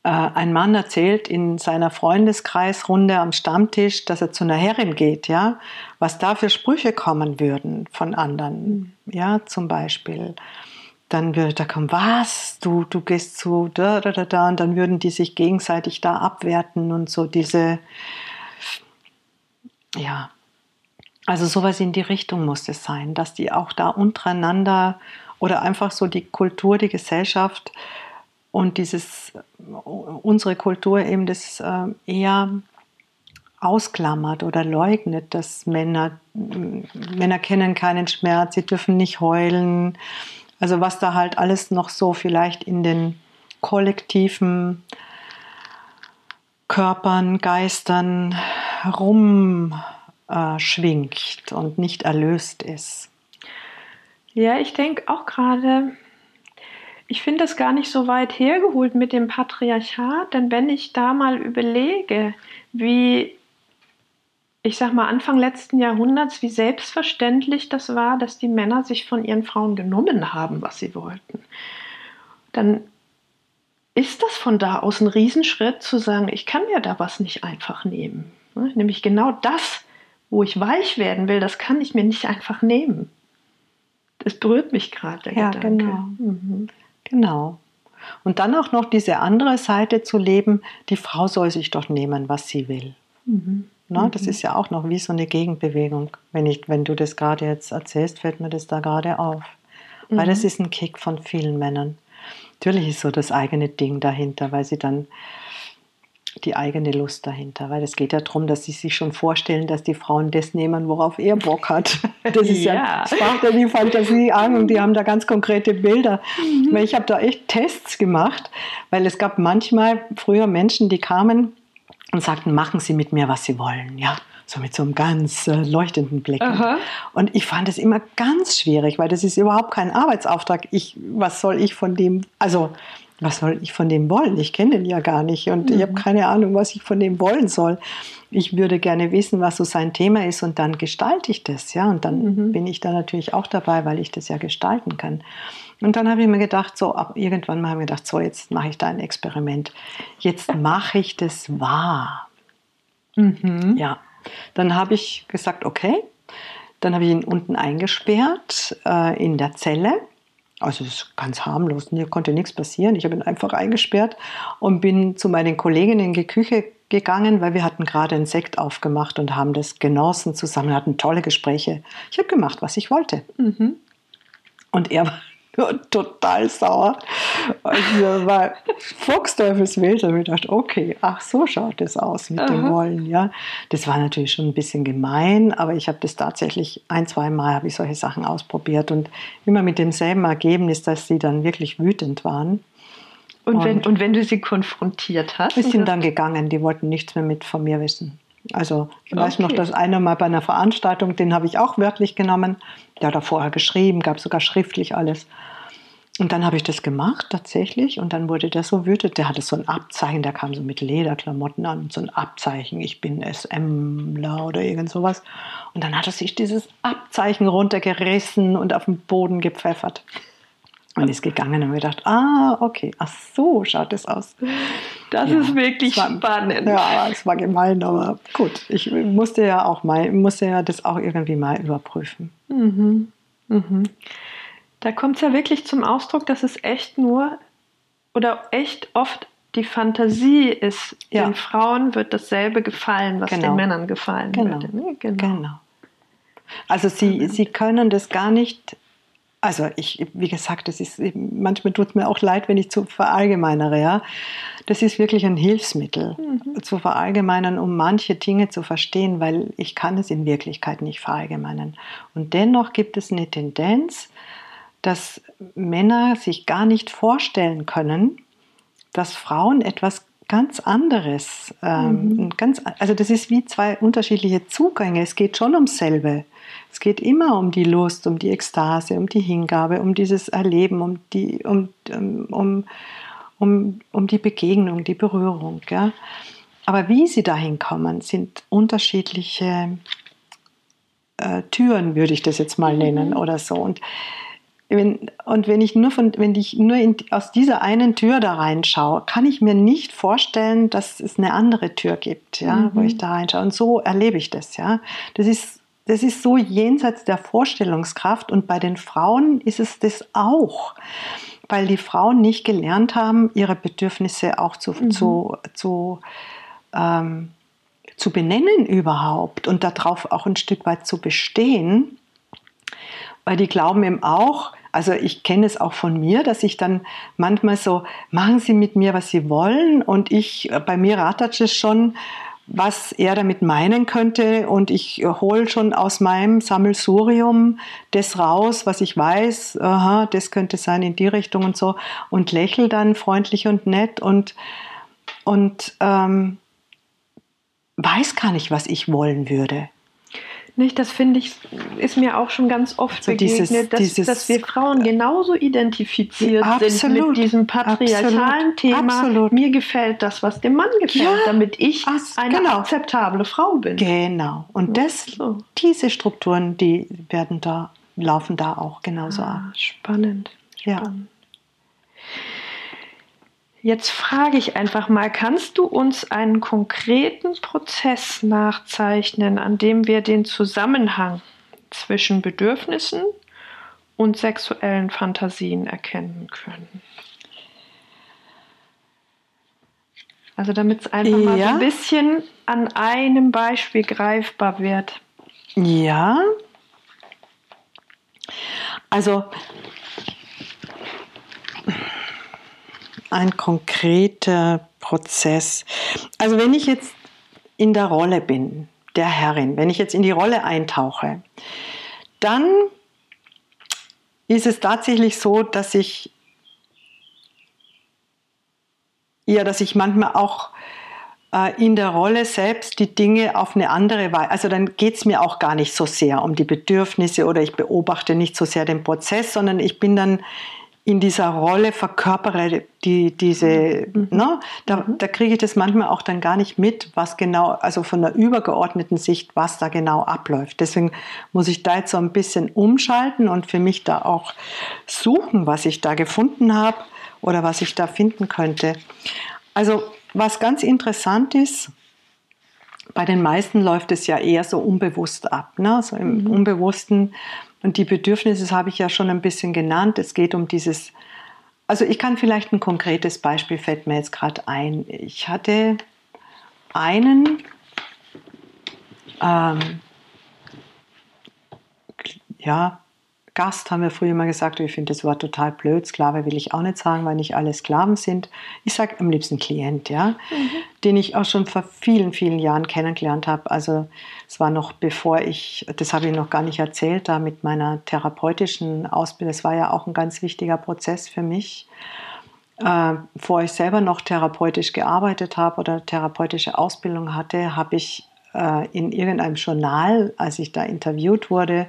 B: äh, ein Mann erzählt in seiner Freundeskreisrunde am Stammtisch, dass er zu einer Herrin geht, ja, was da für Sprüche kommen würden von anderen, ja, zum Beispiel. Dann würde da kommen, was, du, du gehst zu da, da, da, da, und dann würden die sich gegenseitig da abwerten und so diese, ja, also sowas in die Richtung muss es sein, dass die auch da untereinander oder einfach so die Kultur, die Gesellschaft und dieses unsere Kultur eben das äh, eher ausklammert oder leugnet, dass Männer Männer kennen keinen Schmerz, sie dürfen nicht heulen. Also was da halt alles noch so vielleicht in den kollektiven Körpern, Geistern rum äh, schwingt und nicht erlöst ist.
A: Ja, ich denke auch gerade, ich finde das gar nicht so weit hergeholt mit dem Patriarchat, denn wenn ich da mal überlege, wie, ich sag mal, Anfang letzten Jahrhunderts, wie selbstverständlich das war, dass die Männer sich von ihren Frauen genommen haben, was sie wollten, dann ist das von da aus ein Riesenschritt zu sagen, ich kann mir da was nicht einfach nehmen. Ne? Nämlich genau das, wo ich weich werden will, das kann ich mir nicht einfach nehmen. Das berührt mich gerade, der
B: ja, Gedanke. Genau. Mhm. genau. Und dann auch noch diese andere Seite zu leben, die Frau soll sich doch nehmen, was sie will. Mhm. Na, das mhm. ist ja auch noch wie so eine Gegenbewegung. Wenn, ich, wenn du das gerade jetzt erzählst, fällt mir das da gerade auf. Weil das mhm. ist ein Kick von vielen Männern. Natürlich ist so das eigene Ding dahinter, weil sie dann die eigene Lust dahinter, weil es geht ja darum, dass sie sich schon vorstellen, dass die Frauen das nehmen, worauf er Bock hat. *laughs* Das ist ja, ja das macht ja die Fantasie an und die haben da ganz konkrete Bilder. Mhm. Weil ich habe da echt Tests gemacht, weil es gab manchmal früher Menschen, die kamen und sagten, machen Sie mit mir, was Sie wollen, ja so mit so einem ganz äh, leuchtenden Blick. Aha. Und ich fand es immer ganz schwierig, weil das ist überhaupt kein Arbeitsauftrag. Ich, was soll ich von dem, also was soll ich von dem wollen? Ich kenne den ja gar nicht und mhm. ich habe keine Ahnung, was ich von dem wollen soll. Ich würde gerne wissen, was so sein Thema ist und dann gestalte ich das, ja. Und dann mhm. bin ich da natürlich auch dabei, weil ich das ja gestalten kann. Und dann habe ich mir gedacht, so ab irgendwann mal habe ich gedacht, so jetzt mache ich da ein Experiment. Jetzt mache ich das wahr. Mhm. Ja. Dann habe ich gesagt, okay. Dann habe ich ihn unten eingesperrt äh, in der Zelle also ganz harmlos, mir konnte nichts passieren. Ich habe ihn einfach eingesperrt und bin zu meinen Kolleginnen in die Küche gegangen, weil wir hatten gerade einen Sekt aufgemacht und haben das genossen zusammen, hatten tolle Gespräche. Ich habe gemacht, was ich wollte. Mhm. Und er war *laughs* total sauer. Also war Fuchsteufelswild. Da habe ich gedacht, okay, ach so schaut es aus mit Aha. dem Wollen. Ja, das war natürlich schon ein bisschen gemein, aber ich habe das tatsächlich ein, zwei Mal habe ich solche Sachen ausprobiert und immer mit demselben Ergebnis, dass sie dann wirklich wütend waren.
A: Und, und wenn, und wenn du sie konfrontiert hast?
B: Wir sind dann gegangen, die wollten nichts mehr mit von mir wissen. Also ich okay. weiß noch, dass einer mal bei einer Veranstaltung, den habe ich auch wörtlich genommen, der hat da vorher geschrieben, gab sogar schriftlich alles. Und dann habe ich das gemacht tatsächlich und dann wurde der so wütend. Der hatte so ein Abzeichen, der kam so mit Lederklamotten an, so ein Abzeichen, ich bin SMler oder irgend sowas. Und dann hat er sich dieses Abzeichen runtergerissen und auf den Boden gepfeffert. Und ist gegangen und mir gedacht, ah, okay, ach so schaut das aus.
A: Das ja, ist wirklich war, spannend.
B: Ja, es war gemein, aber gut. Ich musste ja auch mal, musste ja das auch irgendwie mal überprüfen. Mhm.
A: Mhm. Da kommt es ja wirklich zum Ausdruck, dass es echt nur oder echt oft die Fantasie ist. Ja. Den Frauen wird dasselbe gefallen, was genau. den Männern gefallen
B: genau.
A: würde.
B: Ne? Genau. genau. Also sie, sie können das gar nicht also ich, wie gesagt, das ist, manchmal tut es mir auch leid, wenn ich zu verallgemeinere, ja. Das ist wirklich ein Hilfsmittel, mhm. zu verallgemeinern, um manche Dinge zu verstehen, weil ich kann es in Wirklichkeit nicht verallgemeinern. Und dennoch gibt es eine Tendenz, dass Männer sich gar nicht vorstellen können, dass Frauen etwas ganz anderes, ähm, mhm. ganz, also das ist wie zwei unterschiedliche Zugänge. Es geht schon ums selbe. Es geht immer um die Lust, um die Ekstase, um die Hingabe, um dieses Erleben, um die, um, um, um, um die Begegnung, die Berührung. Ja? Aber wie sie dahin kommen, sind unterschiedliche äh, Türen, würde ich das jetzt mal nennen mhm. oder so. Und wenn, und wenn ich nur, von, wenn ich nur in, aus dieser einen Tür da reinschaue, kann ich mir nicht vorstellen, dass es eine andere Tür gibt, ja, mhm. wo ich da reinschaue. Und so erlebe ich das. Ja. Das ist das ist so jenseits der Vorstellungskraft und bei den Frauen ist es das auch, weil die Frauen nicht gelernt haben, ihre Bedürfnisse auch zu, mhm. zu, zu, ähm, zu benennen überhaupt und darauf auch ein Stück weit zu bestehen, weil die glauben eben auch, also ich kenne es auch von mir, dass ich dann manchmal so, machen Sie mit mir, was Sie wollen und ich, bei mir rattert es schon, was er damit meinen könnte. Und ich hole schon aus meinem Sammelsurium das raus, was ich weiß, aha, das könnte sein in die Richtung und so. Und lächle dann freundlich und nett und, und ähm, weiß gar nicht, was ich wollen würde.
A: Nicht, das finde ich, ist mir auch schon ganz oft so begegnet, dieses, dass, dieses, dass, wir Frauen genauso identifiziert absolut, sind mit diesem patriarchalen absolut, Thema. Absolut. Mir gefällt das, was dem Mann gefällt, ja, damit ich as, eine genau. akzeptable Frau bin.
B: Genau. Und das, so. diese Strukturen, die werden da, laufen da auch genauso
A: ah, ab. Spannend. spannend. Ja. Jetzt frage ich einfach mal, kannst du uns einen konkreten Prozess nachzeichnen, an dem wir den Zusammenhang zwischen Bedürfnissen und sexuellen Fantasien erkennen können? Also damit es einfach ja. mal so ein bisschen an einem Beispiel greifbar wird.
B: Ja. Also ein konkreter Prozess. Also wenn ich jetzt in der Rolle bin, der Herrin, wenn ich jetzt in die Rolle eintauche, dann ist es tatsächlich so, dass ich ja, dass ich manchmal auch äh, in der Rolle selbst die Dinge auf eine andere Weise, also dann geht es mir auch gar nicht so sehr um die Bedürfnisse oder ich beobachte nicht so sehr den Prozess, sondern ich bin dann in dieser Rolle verkörpere, die, diese, mhm. ne, da, mhm. da kriege ich das manchmal auch dann gar nicht mit, was genau, also von der übergeordneten Sicht, was da genau abläuft. Deswegen muss ich da jetzt so ein bisschen umschalten und für mich da auch suchen, was ich da gefunden habe oder was ich da finden könnte. Also was ganz interessant ist, bei den meisten läuft es ja eher so unbewusst ab, ne? so im mhm. Unbewussten und die Bedürfnisse das habe ich ja schon ein bisschen genannt. Es geht um dieses, also ich kann vielleicht ein konkretes Beispiel, fällt mir jetzt gerade ein. Ich hatte einen, ähm, ja, Gast, haben wir früher immer gesagt, ich finde das Wort total blöd. Sklave will ich auch nicht sagen, weil nicht alle Sklaven sind. Ich sage am liebsten Klient, ja, mhm. den ich auch schon vor vielen, vielen Jahren kennengelernt habe. Also es war noch bevor ich, das habe ich noch gar nicht erzählt, da mit meiner therapeutischen Ausbildung. Das war ja auch ein ganz wichtiger Prozess für mich. Äh, bevor ich selber noch therapeutisch gearbeitet habe oder therapeutische Ausbildung hatte, habe ich äh, in irgendeinem Journal, als ich da interviewt wurde,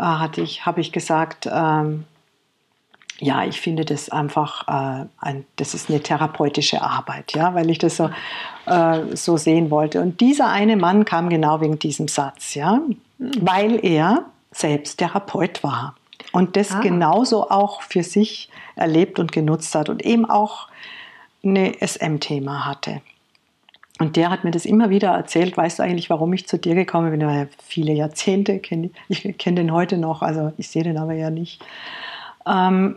B: hatte ich, habe ich gesagt, ähm, ja, ich finde das einfach, äh, ein, das ist eine therapeutische Arbeit, ja, weil ich das so, äh, so sehen wollte. Und dieser eine Mann kam genau wegen diesem Satz, ja, weil er selbst Therapeut war. und das
A: Ah.
B: genauso auch für sich erlebt und genutzt hat und eben auch eine SM-Thema hatte. Und der hat mir das immer wieder erzählt. Weißt du eigentlich, warum ich zu dir gekommen bin? Weil viele Jahrzehnte kenne ich kenne den heute noch, also ich sehe den aber ja nicht. Ähm,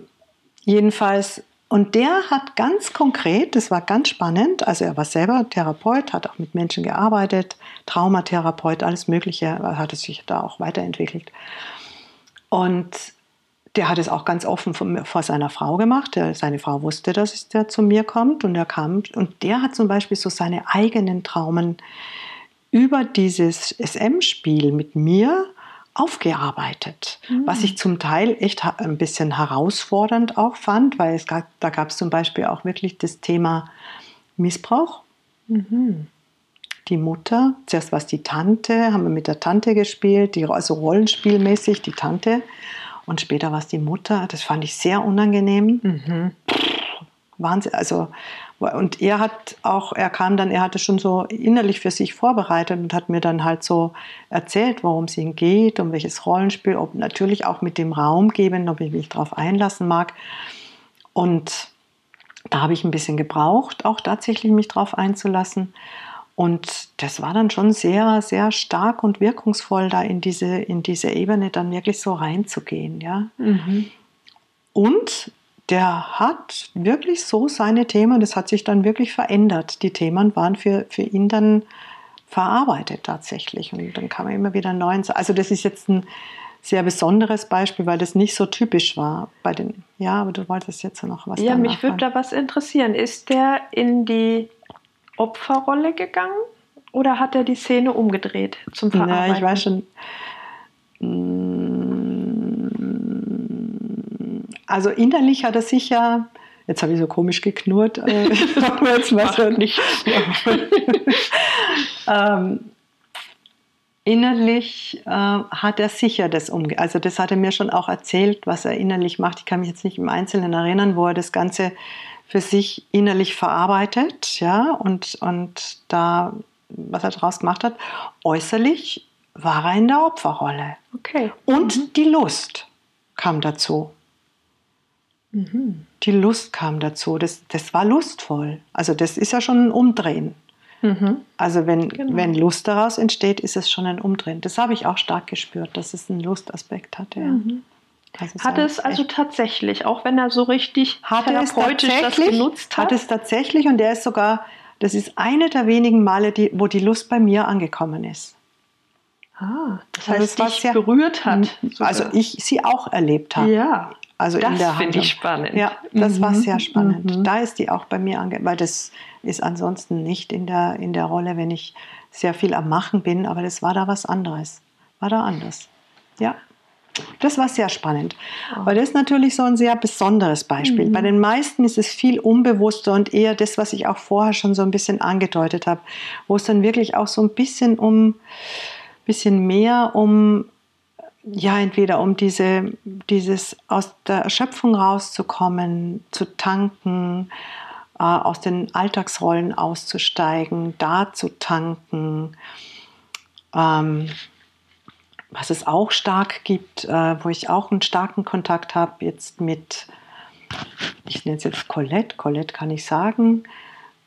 B: jedenfalls, und der hat ganz konkret, das war ganz spannend, also er war selber Therapeut, hat auch mit Menschen gearbeitet, Traumatherapeut, alles Mögliche, hat es sich da auch weiterentwickelt. Und der hat es auch ganz offen von, vor seiner Frau gemacht. Der, seine Frau wusste, dass der zu mir kommt und er kam. Und der hat zum Beispiel so seine eigenen Traumen über dieses SM-Spiel mit mir aufgearbeitet, was ich zum Teil echt ein bisschen herausfordernd auch fand, weil es gab, da gab es zum Beispiel auch wirklich das Thema Missbrauch. Die Mutter, zuerst war es die Tante, haben wir mit der Tante gespielt, die, also rollenspielmäßig die Tante. Und später war es die Mutter. Das fand ich sehr unangenehm. Wahnsinn. Also, und er hat auch, er kam dann, er hatte schon so innerlich für sich vorbereitet und hat mir dann halt so erzählt, worum es ihm geht, um welches Rollenspiel, ob natürlich auch mit dem Raum geben, ob ich mich darauf einlassen mag. Und da habe ich ein bisschen gebraucht, auch tatsächlich mich darauf einzulassen. Und das war dann schon sehr, sehr stark und wirkungsvoll, da in diese, in diese Ebene dann wirklich so reinzugehen. Ja? Und der hat wirklich so seine Themen, das hat sich dann wirklich verändert. Die Themen waren für, für ihn dann verarbeitet tatsächlich. Und dann kam er immer wieder neuen. Also das ist jetzt ein sehr besonderes Beispiel, weil das nicht so typisch war bei den. Ja, aber du wolltest jetzt noch was.
A: Ja, mich würde da was interessieren. Ist der in die Opferrolle gegangen oder hat er die Szene umgedreht zum Verarbeiten?
B: Ja, ich weiß schon. Also innerlich hat er sicher, jetzt habe ich so komisch geknurrt, äh, *laughs* jetzt so nicht. *laughs* ähm, innerlich äh, hat er sicher das umge... Also das hat er mir schon auch erzählt, was er innerlich macht. Ich kann mich jetzt nicht im Einzelnen erinnern, wo er das Ganze für sich innerlich verarbeitet, ja, und, und da, was er daraus gemacht hat. Äußerlich war er in der Opferrolle.
A: Okay.
B: Und die Lust kam dazu. Die Lust kam dazu. Das, das war lustvoll. Also das ist ja schon ein Umdrehen.
A: Mhm.
B: Also wenn,
A: Genau.
B: wenn Lust daraus entsteht, ist es schon ein Umdrehen. Das habe ich auch stark gespürt, dass es einen Lustaspekt hatte. Ja. Also
A: Hat
B: war
A: es also tatsächlich, auch wenn er so richtig
B: es
A: therapeutisch das
B: tatsächlich,
A: genutzt hat?
B: hat es tatsächlich und der ist sogar, das ist eine der wenigen Male, die, wo die Lust bei mir angekommen ist.
A: ah, das
B: Also
A: heißt,
B: es war
A: dich
B: sehr-
A: berührt hat.
B: Also
A: sogar.
B: ich sie auch erlebt habe.
A: ja,
B: Also
A: das finde ich spannend.
B: Ja, das war
A: Mhm,
B: sehr spannend.
A: mhm.
B: Da ist die auch bei mir ange, weil das ist ansonsten nicht in der, in der Rolle, wenn ich sehr viel am Machen bin, aber das war da was anderes. War da anders. Ja. Das war sehr spannend. Weil das ist natürlich so ein sehr besonderes Beispiel. Bei den meisten ist es viel unbewusster und eher das, was ich auch vorher schon so ein bisschen angedeutet habe, wo es dann wirklich auch so ein bisschen um, bisschen mehr um ja, entweder um diese, dieses aus der Erschöpfung rauszukommen, zu tanken, äh, aus den Alltagsrollen auszusteigen, da zu tanken. Ähm, was es auch stark gibt, äh, wo ich auch einen starken Kontakt habe, jetzt mit, ich nenne es jetzt Colette, Colette kann ich sagen.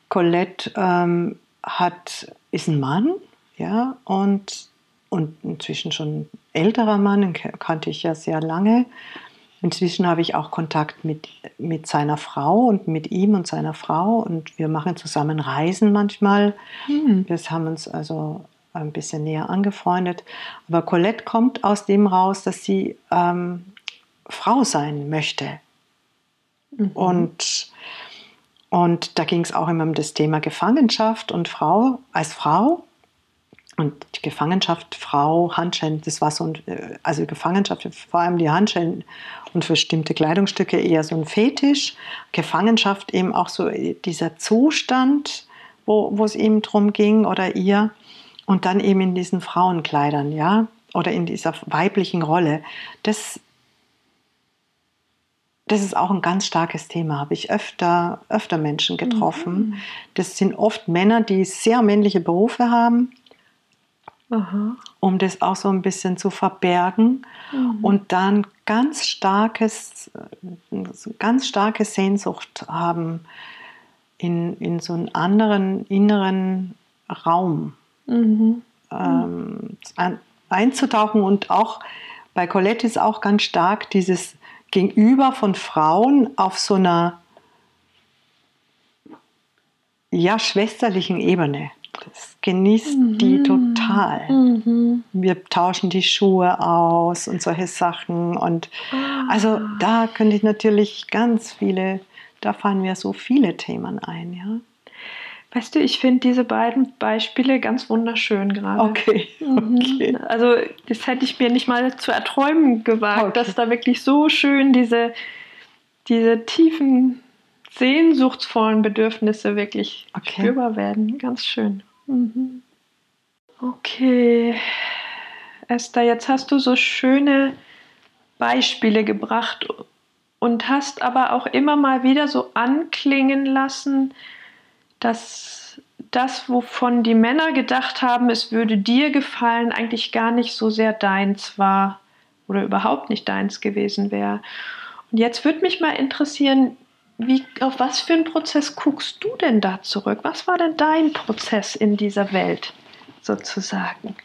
B: Colette ähm, hat, ist ein Mann, ja, und, und inzwischen schon ein älterer Mann, den kannte ich ja sehr lange. Inzwischen habe ich auch Kontakt mit, mit seiner Frau und mit ihm und seiner Frau und wir machen zusammen Reisen manchmal.
A: Hm.
B: Wir haben uns also ein bisschen näher angefreundet. Aber Colette kommt aus dem raus, dass sie ähm, Frau sein möchte. Und, und da ging es auch immer um das Thema Gefangenschaft und Frau als Frau. Und die Gefangenschaft, Frau, Handschellen, das war so ein, äh, also Gefangenschaft, vor allem die Handschellen und bestimmte Kleidungsstücke eher so ein Fetisch. Gefangenschaft eben auch so dieser Zustand, wo, wo es eben drum ging oder ihr. Und dann eben in diesen Frauenkleidern, ja, oder in dieser weiblichen Rolle. Das, das ist auch ein ganz starkes Thema. Habe ich öfter, öfter Menschen getroffen. Das sind oft Männer, die sehr männliche Berufe haben Aha. um das auch so ein bisschen zu verbergen mhm. und dann ganz starkes, ganz starke Sehnsucht haben in, in so einen anderen inneren Raum mhm. ähm, ein, einzutauchen und auch bei Colette ist auch ganz stark dieses Gegenüber von Frauen auf so einer ja, schwesterlichen Ebene. Das genießt mhm. die total. Mhm. Wir tauschen die Schuhe aus und solche Sachen. Und ah. also da könnte ich natürlich ganz viele, da fallen mir so viele Themen ein, ja.
A: Weißt du, ich finde diese beiden Beispiele ganz wunderschön gerade.
B: Okay. Mhm. okay.
A: Also, das hätte ich mir nicht mal zu erträumen gewagt, okay. dass da wirklich so schön diese, diese tiefen, sehnsuchtsvollen Bedürfnisse wirklich okay. spürbar werden. Ganz schön. Mhm. Okay. Esther, jetzt hast du so schöne Beispiele gebracht und hast aber auch immer mal wieder so anklingen lassen, dass das, wovon die Männer gedacht haben, es würde dir gefallen, eigentlich gar nicht so sehr deins war oder überhaupt nicht deins gewesen wäre. Und jetzt würde mich mal interessieren, wie, auf was für einen Prozess guckst du denn da zurück? Was war denn dein Prozess in dieser Welt sozusagen?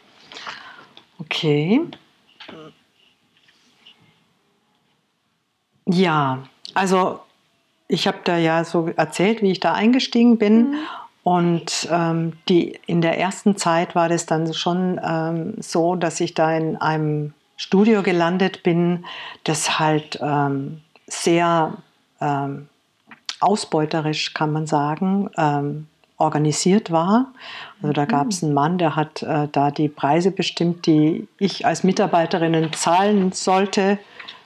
B: Okay. Ja, also ich habe da ja so erzählt, wie ich da eingestiegen bin. Mhm. Und ähm, die, in der ersten Zeit war das dann schon ähm, so, dass ich da in einem Studio gelandet bin, das halt ähm, sehr ähm, ausbeuterisch, kann man sagen, ähm, organisiert war. Also da gab es mhm. einen Mann, der hat äh, da die Preise bestimmt, die ich als Mitarbeiterin zahlen sollte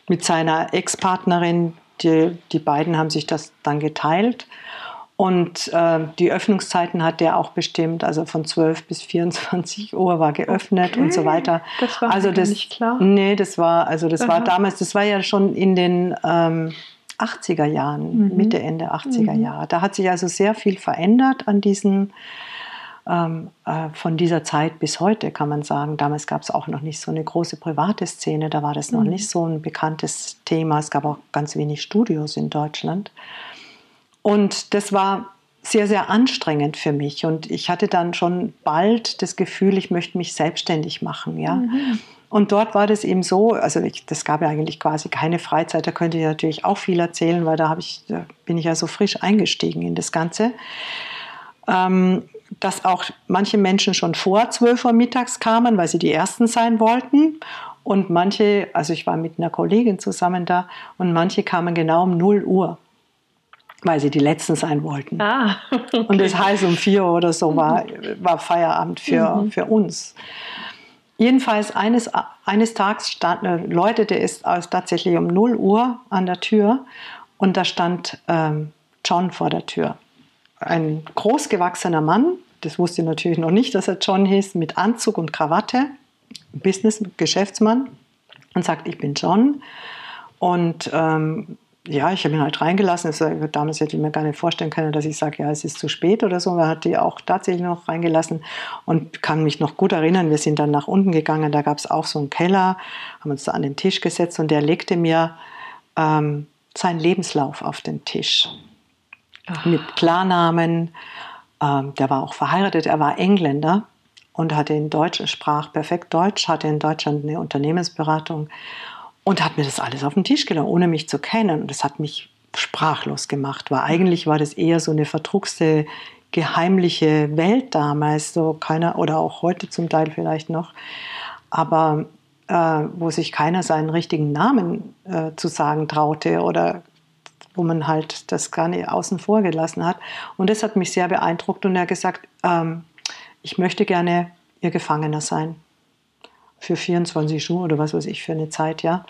B: mit seiner Ex-Partnerin, die, die beiden haben sich das dann geteilt. Und äh, die Öffnungszeiten hat der auch bestimmt, also von 12 bis 24 Uhr war geöffnet okay. und so weiter.
A: Das war
B: also das,
A: nicht klar.
B: Nee, das war, also das Aha. war damals, das war ja schon in den ähm, 80er Jahren, mhm. Mitte, Ende 80er mhm. Jahre. Da hat sich also sehr viel verändert an diesen ähm, äh, von dieser Zeit bis heute, kann man sagen. Damals gab es auch noch nicht so eine große private Szene, da war das noch mhm. nicht so ein bekanntes Thema. Es gab auch ganz wenig Studios in Deutschland. Und das war sehr, sehr anstrengend für mich. Und ich hatte dann schon bald das Gefühl, ich möchte mich selbstständig machen. Ja? Mhm. Und dort war das eben so, also ich, das gab ja eigentlich quasi keine Freizeit, da könnte ich natürlich auch viel erzählen, weil da, ich, da bin ich ja so frisch eingestiegen in das Ganze. Ähm, dass auch manche Menschen schon vor 12 Uhr mittags kamen, weil sie die Ersten sein wollten. Und manche, also ich war mit einer Kollegin zusammen da, und manche kamen genau um 0 Uhr, weil sie die Letzten sein wollten.
A: Ah, *laughs* okay.
B: Und das heißt, um 4 Uhr oder so war, war Feierabend für, mhm. für uns. Jedenfalls eines, eines Tages stand, äh, läutete es tatsächlich um 0 Uhr an der Tür und da stand ähm, John vor der Tür ein großgewachsener Mann, das wusste ich natürlich noch nicht, dass er John hieß, mit Anzug und Krawatte, Business, Geschäftsmann, und sagt, ich bin John. Und ähm, ja, ich habe ihn halt reingelassen. Das, damals hätte ich mir gar nicht vorstellen können, dass ich sage, ja, es ist zu spät oder so. Er hat die auch tatsächlich noch reingelassen und kann mich noch gut erinnern. Wir sind dann nach unten gegangen, da gab es auch so einen Keller, haben uns da an den Tisch gesetzt und der legte mir ähm, seinen Lebenslauf auf den Tisch mit Klarnamen. Ähm, der war auch verheiratet, er war Engländer und hatte in Deutsch, sprach perfekt Deutsch, hatte in Deutschland eine Unternehmensberatung und hat mir das alles auf den Tisch gelegt, ohne mich zu kennen. Und das hat mich sprachlos gemacht, weil eigentlich war das eher so eine verdruckste, geheimliche Welt damals, so keiner, oder auch heute zum Teil vielleicht noch, aber äh, wo sich keiner seinen richtigen Namen äh, zu sagen traute oder wo man halt das gar nicht außen vor gelassen hat. Und das hat mich sehr beeindruckt und er hat gesagt, ähm, ich möchte gerne Ihr Gefangener sein. Für 24 Schuhe oder was weiß ich für eine Zeit, ja.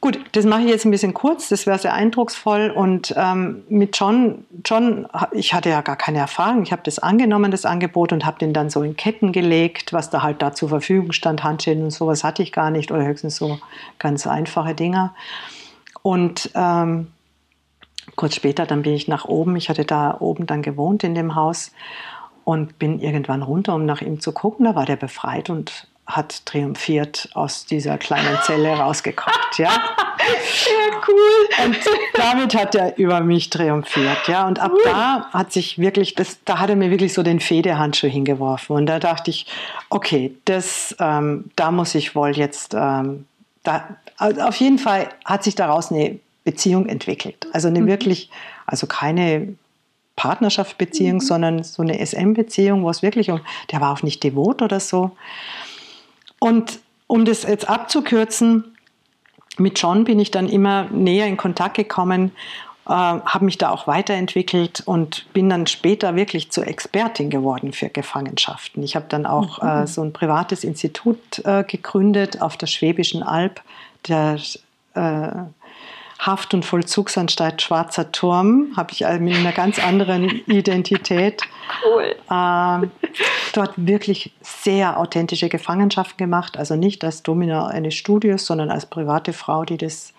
B: Gut, das mache ich jetzt ein bisschen kurz, das wäre sehr eindrucksvoll. Und ähm, mit John, John, ich hatte ja gar keine Erfahrung. Ich habe das angenommen, das Angebot, und habe den dann so in Ketten gelegt, was da halt da zur Verfügung stand. Handschellen und sowas hatte ich gar nicht oder höchstens so ganz einfache Dinger. Und ähm, kurz später, dann bin ich nach oben. Ich hatte da oben dann gewohnt in dem Haus. und bin irgendwann runter, um nach ihm zu gucken. Da war der befreit und hat triumphiert aus dieser kleinen Zelle rausgekommen. Ja? *laughs*
A: ja, cool.
B: Und damit hat er über mich triumphiert. Ja? Und ab cool. da hat sich wirklich, das, da hat er mir wirklich so den Federhandschuh hingeworfen. Und da dachte ich, okay, das, ähm, da muss ich wohl jetzt, ähm, da, also auf jeden Fall hat sich daraus eine Beziehung entwickelt. Also eine mhm. wirklich, also keine Partnerschaftsbeziehung, mhm. sondern so eine SM-Beziehung, wo es wirklich um, der war auch nicht devot oder so. Und um das jetzt abzukürzen, mit John bin ich dann immer näher in Kontakt gekommen, äh, habe mich da auch weiterentwickelt und bin dann später wirklich zur Expertin geworden für Gefangenschaften. Ich habe dann auch mhm. äh, so ein privates Institut äh, gegründet auf der Schwäbischen Alb, der äh, Haft- und Vollzugsanstalt Schwarzer Turm, habe ich mit einer ganz anderen Identität. Cool. Ähm, dort wirklich sehr authentische Gefangenschaften gemacht. Also nicht als Domina eines Studios, sondern als private Frau, die das,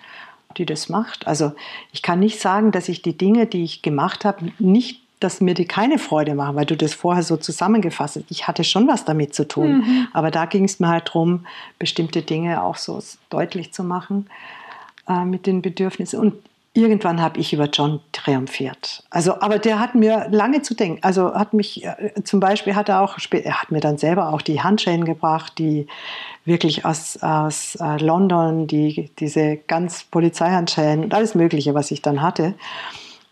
B: die das macht. Also ich kann nicht sagen, dass ich die Dinge, die ich gemacht habe, nicht dass mir die keine Freude machen, weil du das vorher so zusammengefasst hast. Ich hatte schon was damit zu tun, mhm. aber da ging es mir halt darum, bestimmte Dinge auch so deutlich zu machen äh, mit den Bedürfnissen. Und irgendwann habe ich über John triumphiert. Also, aber der hat mir lange zu denken. Also hat mich äh, zum Beispiel hat er auch, er hat mir dann selber auch die Handschellen gebracht, die wirklich aus, aus äh, London, die, diese ganz Polizeihandschellen und alles Mögliche, was ich dann hatte.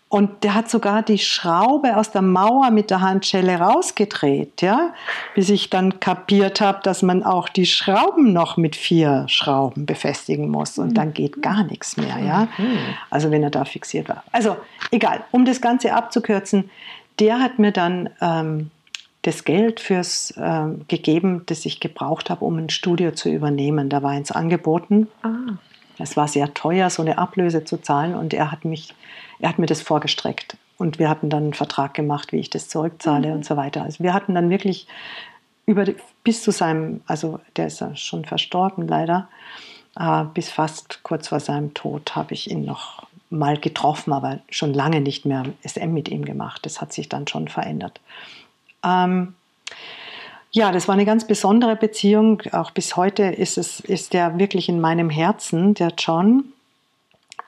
B: Und der hat sogar die Schraube aus der Mauer mit der Handschelle rausgedreht, ja, bis ich dann kapiert habe, dass man auch die Schrauben noch mit vier Schrauben befestigen muss und dann geht gar nichts mehr, ja. Mhm. Also wenn er da fixiert war. Also egal, um das Ganze abzukürzen, der hat mir dann ähm, das Geld fürs ähm, gegeben, das ich gebraucht habe, um ein Studio zu übernehmen. Da war eins angeboten. Ah. Es war sehr teuer, so eine Ablöse zu zahlen und er hat mich er hat mir das vorgestreckt. Und wir hatten dann einen Vertrag gemacht, wie ich das zurückzahle mhm. und so weiter. Also wir hatten dann wirklich über bis zu seinem, also der ist ja schon verstorben leider, äh, bis fast kurz vor seinem Tod habe ich ihn noch mal getroffen, aber schon lange nicht mehr SM mit ihm gemacht. Das hat sich dann schon verändert. Ähm, ja, das war eine ganz besondere Beziehung. Auch bis heute ist es ist der wirklich in meinem Herzen, der John.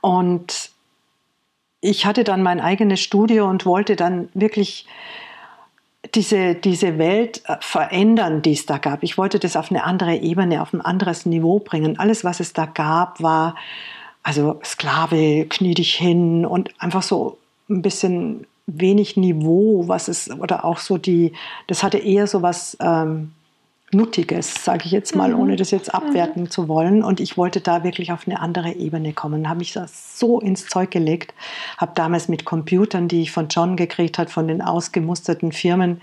B: Und ich hatte dann mein eigenes Studio und wollte dann wirklich diese, diese Welt äh, verändern, die es da gab. Ich wollte das auf eine andere Ebene, auf ein anderes Niveau bringen. Alles, was es da gab, war also Sklave, knie dich hin und einfach so ein bisschen wenig Niveau, was es, oder auch so die, das hatte eher so was, ähm, Nuttiges, sage ich jetzt mal, mhm. ohne das jetzt abwerten mhm. zu wollen. Und ich wollte da wirklich auf eine andere Ebene kommen. Habe mich da so ins Zeug gelegt. Habe damals mit Computern, die ich von John gekriegt hat, von den ausgemusterten Firmen,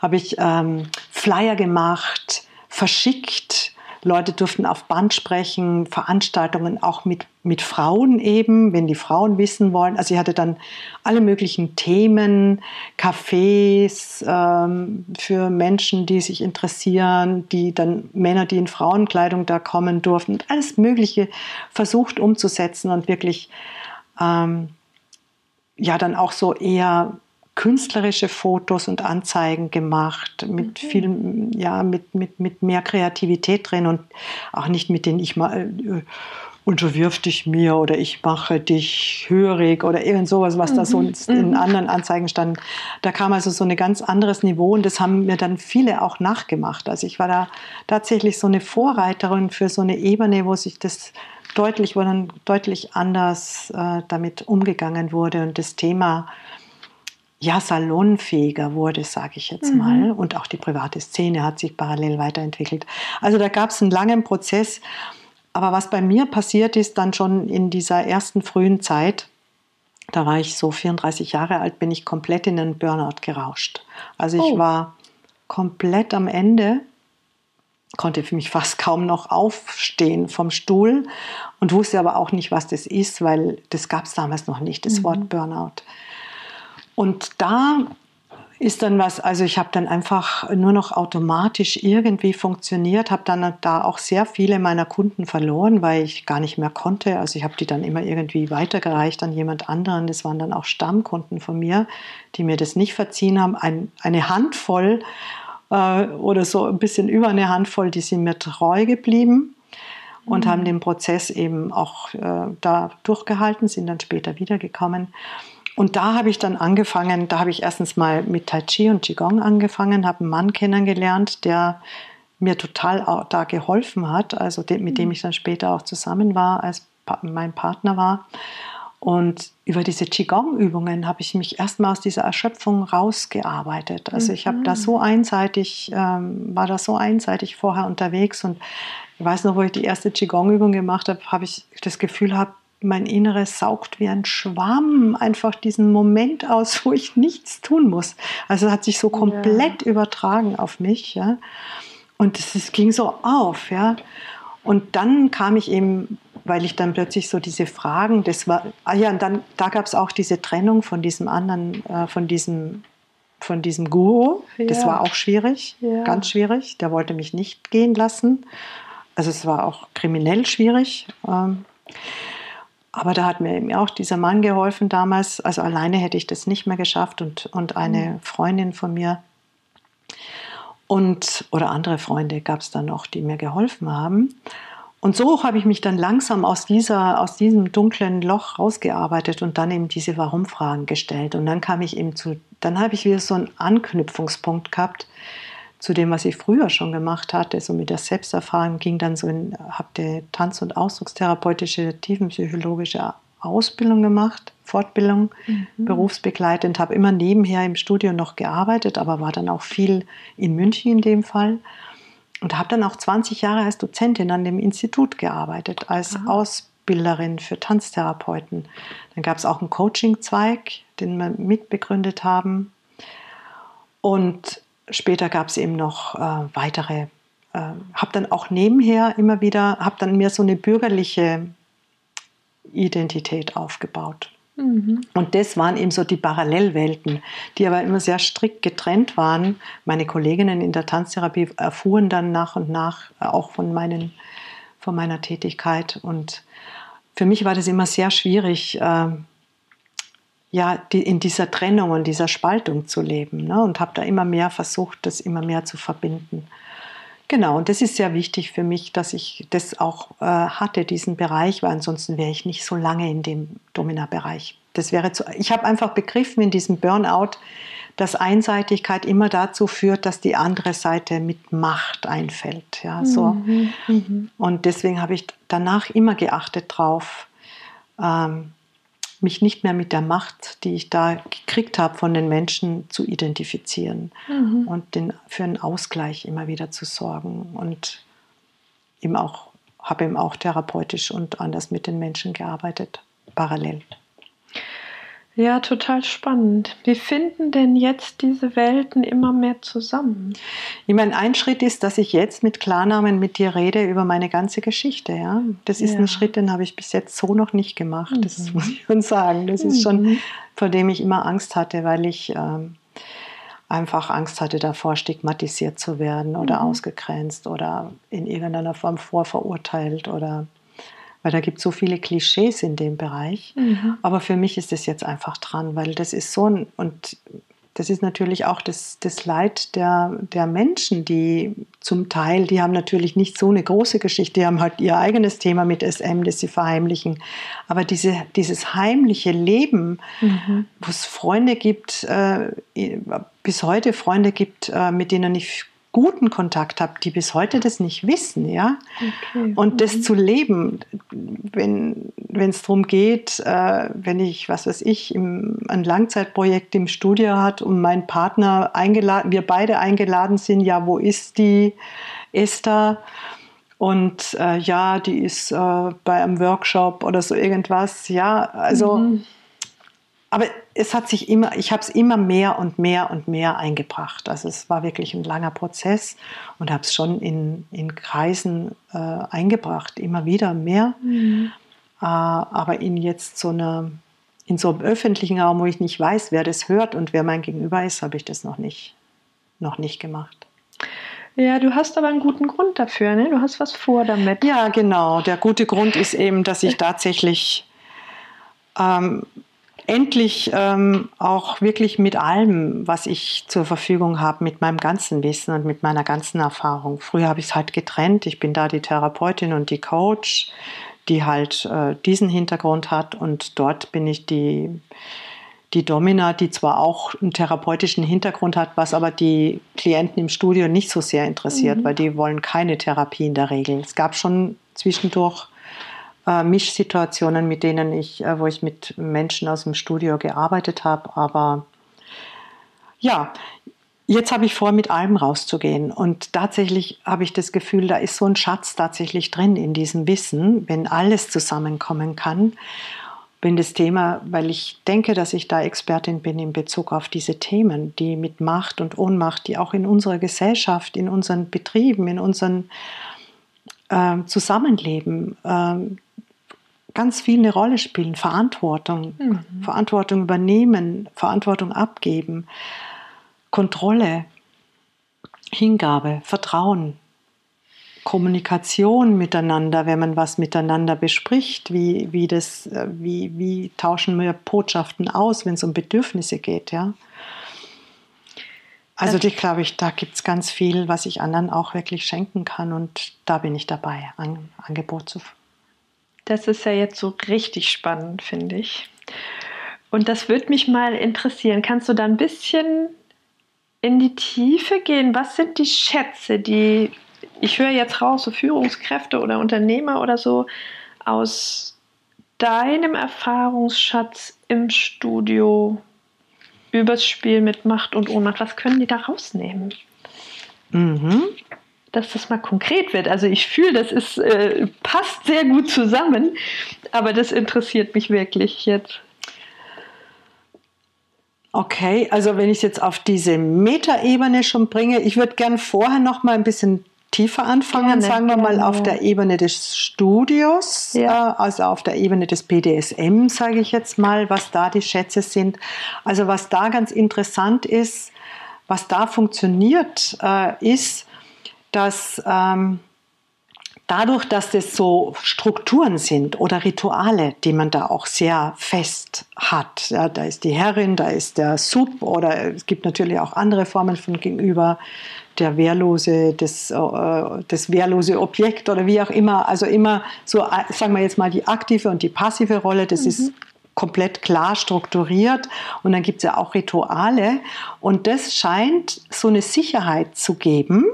B: habe ich ähm, Flyer gemacht, verschickt Leute durften auf Band sprechen, Veranstaltungen auch mit, mit Frauen eben, wenn die Frauen wissen wollen. Also ich hatte dann alle möglichen Themen, Cafés ähm, für Menschen, die sich interessieren, die dann Männer, die in Frauenkleidung da kommen durften, und alles Mögliche versucht umzusetzen und wirklich ähm, ja dann auch so eher künstlerische Fotos und Anzeigen gemacht, mit mhm. viel, ja, mit, mit, mit mehr Kreativität drin und auch nicht mit den ich mal äh, unterwirf dich mir oder ich mache dich hörig oder irgend sowas, was mhm. da so mhm. in anderen Anzeigen stand. Da kam also so ein ganz anderes Niveau und das haben mir dann viele auch nachgemacht. Also ich war da tatsächlich so eine Vorreiterin für so eine Ebene, wo sich das deutlich, wo dann deutlich anders äh, damit umgegangen wurde und das Thema ja, salonfähiger wurde, sage ich jetzt mhm. mal. Und auch die private Szene hat sich parallel weiterentwickelt. Also da gab es einen langen Prozess. Aber was bei mir passiert ist, dann schon in dieser ersten frühen Zeit, da war ich so 34 Jahre alt, bin ich komplett in einen Burnout gerauscht. Also ich oh. war komplett am Ende, konnte für mich *laughs* fast kaum noch aufstehen vom Stuhl und wusste aber auch nicht, was das ist, weil das gab es damals noch nicht, das mhm. Wort Burnout. Und da ist dann was, also ich habe dann einfach nur noch automatisch irgendwie funktioniert, habe dann da auch sehr viele meiner Kunden verloren, weil ich gar nicht mehr konnte. Also ich habe die dann immer irgendwie weitergereicht an jemand anderen. Das waren dann auch Stammkunden von mir, die mir das nicht verziehen haben. Ein, eine Handvoll äh, oder so ein bisschen über eine Handvoll, die sind mir treu geblieben und mhm. haben den Prozess eben auch äh, da durchgehalten, sind dann später wiedergekommen. Und da habe ich dann angefangen, da habe ich erstens mal mit Tai Chi und Qigong angefangen, habe einen Mann kennengelernt, der mir total da geholfen hat, also mit dem mhm. ich dann später auch zusammen war, als mein Partner war. Und über diese Qigong-Übungen habe ich mich erstmal aus dieser Erschöpfung rausgearbeitet. Also ich habe da so mhm. einseitig, ähm, war da so einseitig vorher unterwegs und ich weiß noch, wo ich die erste Qigong-Übung gemacht habe, habe ich das Gefühl gehabt, mein Inneres saugt wie ein Schwamm einfach diesen Moment aus, wo ich nichts tun muss. Also hat sich so komplett ja. übertragen auf mich. Ja. Und es ging so auf. Ja. Und dann kam ich eben, weil ich dann plötzlich so diese Fragen, das war, ah ja, und dann, da gab es auch diese Trennung von diesem anderen, äh, von diesem von diesem Guru. Ja. Das war auch schwierig, ja. ganz schwierig. Der wollte mich nicht gehen lassen. Also es war auch kriminell schwierig. Ähm, aber da hat mir eben auch dieser Mann geholfen damals. Also alleine hätte ich das nicht mehr geschafft und, und eine mhm. Freundin von mir und oder andere Freunde gab es dann noch, die mir geholfen haben. Und so habe ich mich dann langsam aus, dieser, aus diesem dunklen Loch rausgearbeitet und dann eben diese Warum-Fragen gestellt. Und dann kam ich eben zu, dann habe ich wieder so einen Anknüpfungspunkt gehabt, zu dem, was ich früher schon gemacht hatte, so mit der Selbsterfahrung, ging dann so in, habe Tanz- und Ausdruckstherapeutische, tiefenpsychologische Ausbildung gemacht, Fortbildung, mhm. berufsbegleitend, habe immer nebenher im Studio noch gearbeitet, aber war dann auch viel in München in dem Fall und habe dann auch 20 Jahre als Dozentin an dem Institut gearbeitet, als Aha. Ausbilderin für Tanztherapeuten. Dann gab es auch einen Coaching-Zweig, den wir mitbegründet haben. Und später gab es eben noch äh, weitere, äh, habe dann auch nebenher immer wieder, habe dann mir so eine bürgerliche Identität aufgebaut. Mhm. Und das waren eben so die Parallelwelten, die aber immer sehr strikt getrennt waren. Meine Kolleginnen in der Tanztherapie erfuhren dann nach und nach auch von, meinen, von meiner Tätigkeit. Und für mich war das immer sehr schwierig, äh, ja, die, in dieser Trennung und dieser Spaltung zu leben. Ne? Und habe da immer mehr versucht, das immer mehr zu verbinden. Genau, und das ist sehr wichtig für mich, dass ich das auch äh, hatte, diesen Bereich, weil ansonsten wäre ich nicht so lange in dem Domina-Bereich. Das wäre zu, ich habe einfach begriffen in diesem Burnout, dass Einseitigkeit immer dazu führt, dass die andere Seite mit Macht einfällt. Ja, so. Mhm, mhm. Und deswegen habe ich danach immer geachtet drauf, ähm, mich nicht mehr mit der Macht, die ich da gekriegt habe von den Menschen, zu identifizieren mhm. und den, für einen Ausgleich immer wieder zu sorgen. Und eben auch, habe eben auch therapeutisch und anders mit den Menschen gearbeitet, parallel.
A: Ja, total spannend. Wie finden denn jetzt diese Welten immer mehr zusammen?
B: Ich meine, ein Schritt ist, dass ich jetzt mit Klarnamen mit dir rede über meine ganze Geschichte. Ja? Das ist ja. ein Schritt, den habe ich bis jetzt so noch nicht gemacht. Mhm. Das muss ich schon sagen. Das mhm. ist schon, mhm. vor dem ich immer Angst hatte, weil ich ähm, einfach Angst hatte davor, stigmatisiert zu werden oder mhm. ausgegrenzt oder in irgendeiner Form vorverurteilt oder weil da gibt es so viele Klischees in dem Bereich. Mhm. Aber für mich ist das jetzt einfach dran, weil das ist so ein, und das ist natürlich auch das, das Leid der, der Menschen, die zum Teil, die haben natürlich nicht so eine große Geschichte, die haben halt ihr eigenes Thema mit SM, das sie verheimlichen. Aber diese, dieses heimliche Leben, mhm. wo es Freunde gibt, äh, bis heute Freunde gibt, äh, mit denen ich guten Kontakt habe, die bis heute das nicht wissen, ja. Okay. Und das mhm. zu leben, wenn es darum geht, äh, wenn ich, was weiß ich, im, ein Langzeitprojekt im Studio hat und mein Partner eingeladen, wir beide eingeladen sind, ja, wo ist die Esther? Und äh, ja, die ist äh, bei einem Workshop oder so irgendwas, ja, also. Mhm aber es hat sich immer, ich habe es immer mehr und mehr und mehr eingebracht. Also es war wirklich ein langer Prozess und habe es schon in, in Kreisen äh, eingebracht, immer wieder mehr. Mhm. Äh, aber in jetzt so einer, in so einem öffentlichen Raum, wo ich nicht weiß, wer das hört und wer mein Gegenüber ist, habe ich das noch nicht, noch nicht gemacht.
A: Ja, du hast aber einen guten Grund dafür, ne? Du hast was vor damit.
B: Ja, genau. Der gute Grund ist eben, dass ich tatsächlich ähm, endlich ähm, auch wirklich mit allem, was ich zur Verfügung habe, mit meinem ganzen Wissen und mit meiner ganzen Erfahrung. Früher habe ich es halt getrennt. Ich bin da die Therapeutin und die Coach, die halt äh, diesen Hintergrund hat und dort bin ich die, die Domina, die zwar auch einen therapeutischen Hintergrund hat, was aber die Klienten im Studio nicht so sehr interessiert, mhm. weil die wollen keine Therapie in der Regel. Es gab schon zwischendurch äh, Mischsituationen, mit denen ich, äh, wo ich mit Menschen aus dem Studio gearbeitet habe. Aber ja, jetzt habe ich vor, mit allem rauszugehen. Und tatsächlich habe ich das Gefühl, da ist so ein Schatz tatsächlich drin in diesem Wissen, wenn alles zusammenkommen kann. Wenn das Thema, weil ich denke, dass ich da Expertin bin in Bezug auf diese Themen, die mit Macht und Ohnmacht, die auch in unserer Gesellschaft, in unseren Betrieben, in unserem äh, Zusammenleben, äh, ganz viel eine Rolle spielen. Verantwortung, mhm. Verantwortung übernehmen, Verantwortung abgeben, Kontrolle, Hingabe, Vertrauen, Kommunikation miteinander, wenn man was miteinander bespricht, wie, wie, das, äh, wie, wie tauschen wir Botschaften aus, wenn es um Bedürfnisse geht, ja. Also ich glaube, ich, da gibt es ganz viel, was ich anderen auch wirklich schenken kann und da bin ich dabei, ein Angebot zu
A: das ist ja jetzt so richtig spannend, finde ich. Und das würde mich mal interessieren. Kannst du da ein bisschen in die Tiefe gehen? Was sind die Schätze, die, ich höre jetzt raus, so Führungskräfte oder Unternehmer oder so, aus deinem Erfahrungsschatz im Studio übers Spiel mit Macht und Ohnmacht, was können die da rausnehmen? Mhm dass das mal konkret wird. Also ich fühle, das ist, äh, passt sehr gut zusammen, aber das interessiert mich wirklich jetzt.
B: Okay, also wenn ich es jetzt auf diese Metaebene schon bringe, ich würde gern vorher noch mal ein bisschen tiefer anfangen, gerne, sagen wir gerne. mal auf der Ebene des Studios, ja. äh, also auf der Ebene des BDSM, sage ich jetzt mal, was da die Schätze sind. Also was da ganz interessant ist, was da funktioniert, äh, ist, dass ähm, dadurch, dass das so Strukturen sind oder Rituale, die man da auch sehr fest hat, ja, da ist die Herrin, da ist der Sub oder es gibt natürlich auch andere Formen von Gegenüber, der wehrlose, das, äh, das wehrlose Objekt oder wie auch immer, also immer so, äh, sagen wir jetzt mal die aktive und die passive Rolle, das mhm. ist komplett klar strukturiert und dann gibt es ja auch Rituale und das scheint so eine Sicherheit zu geben,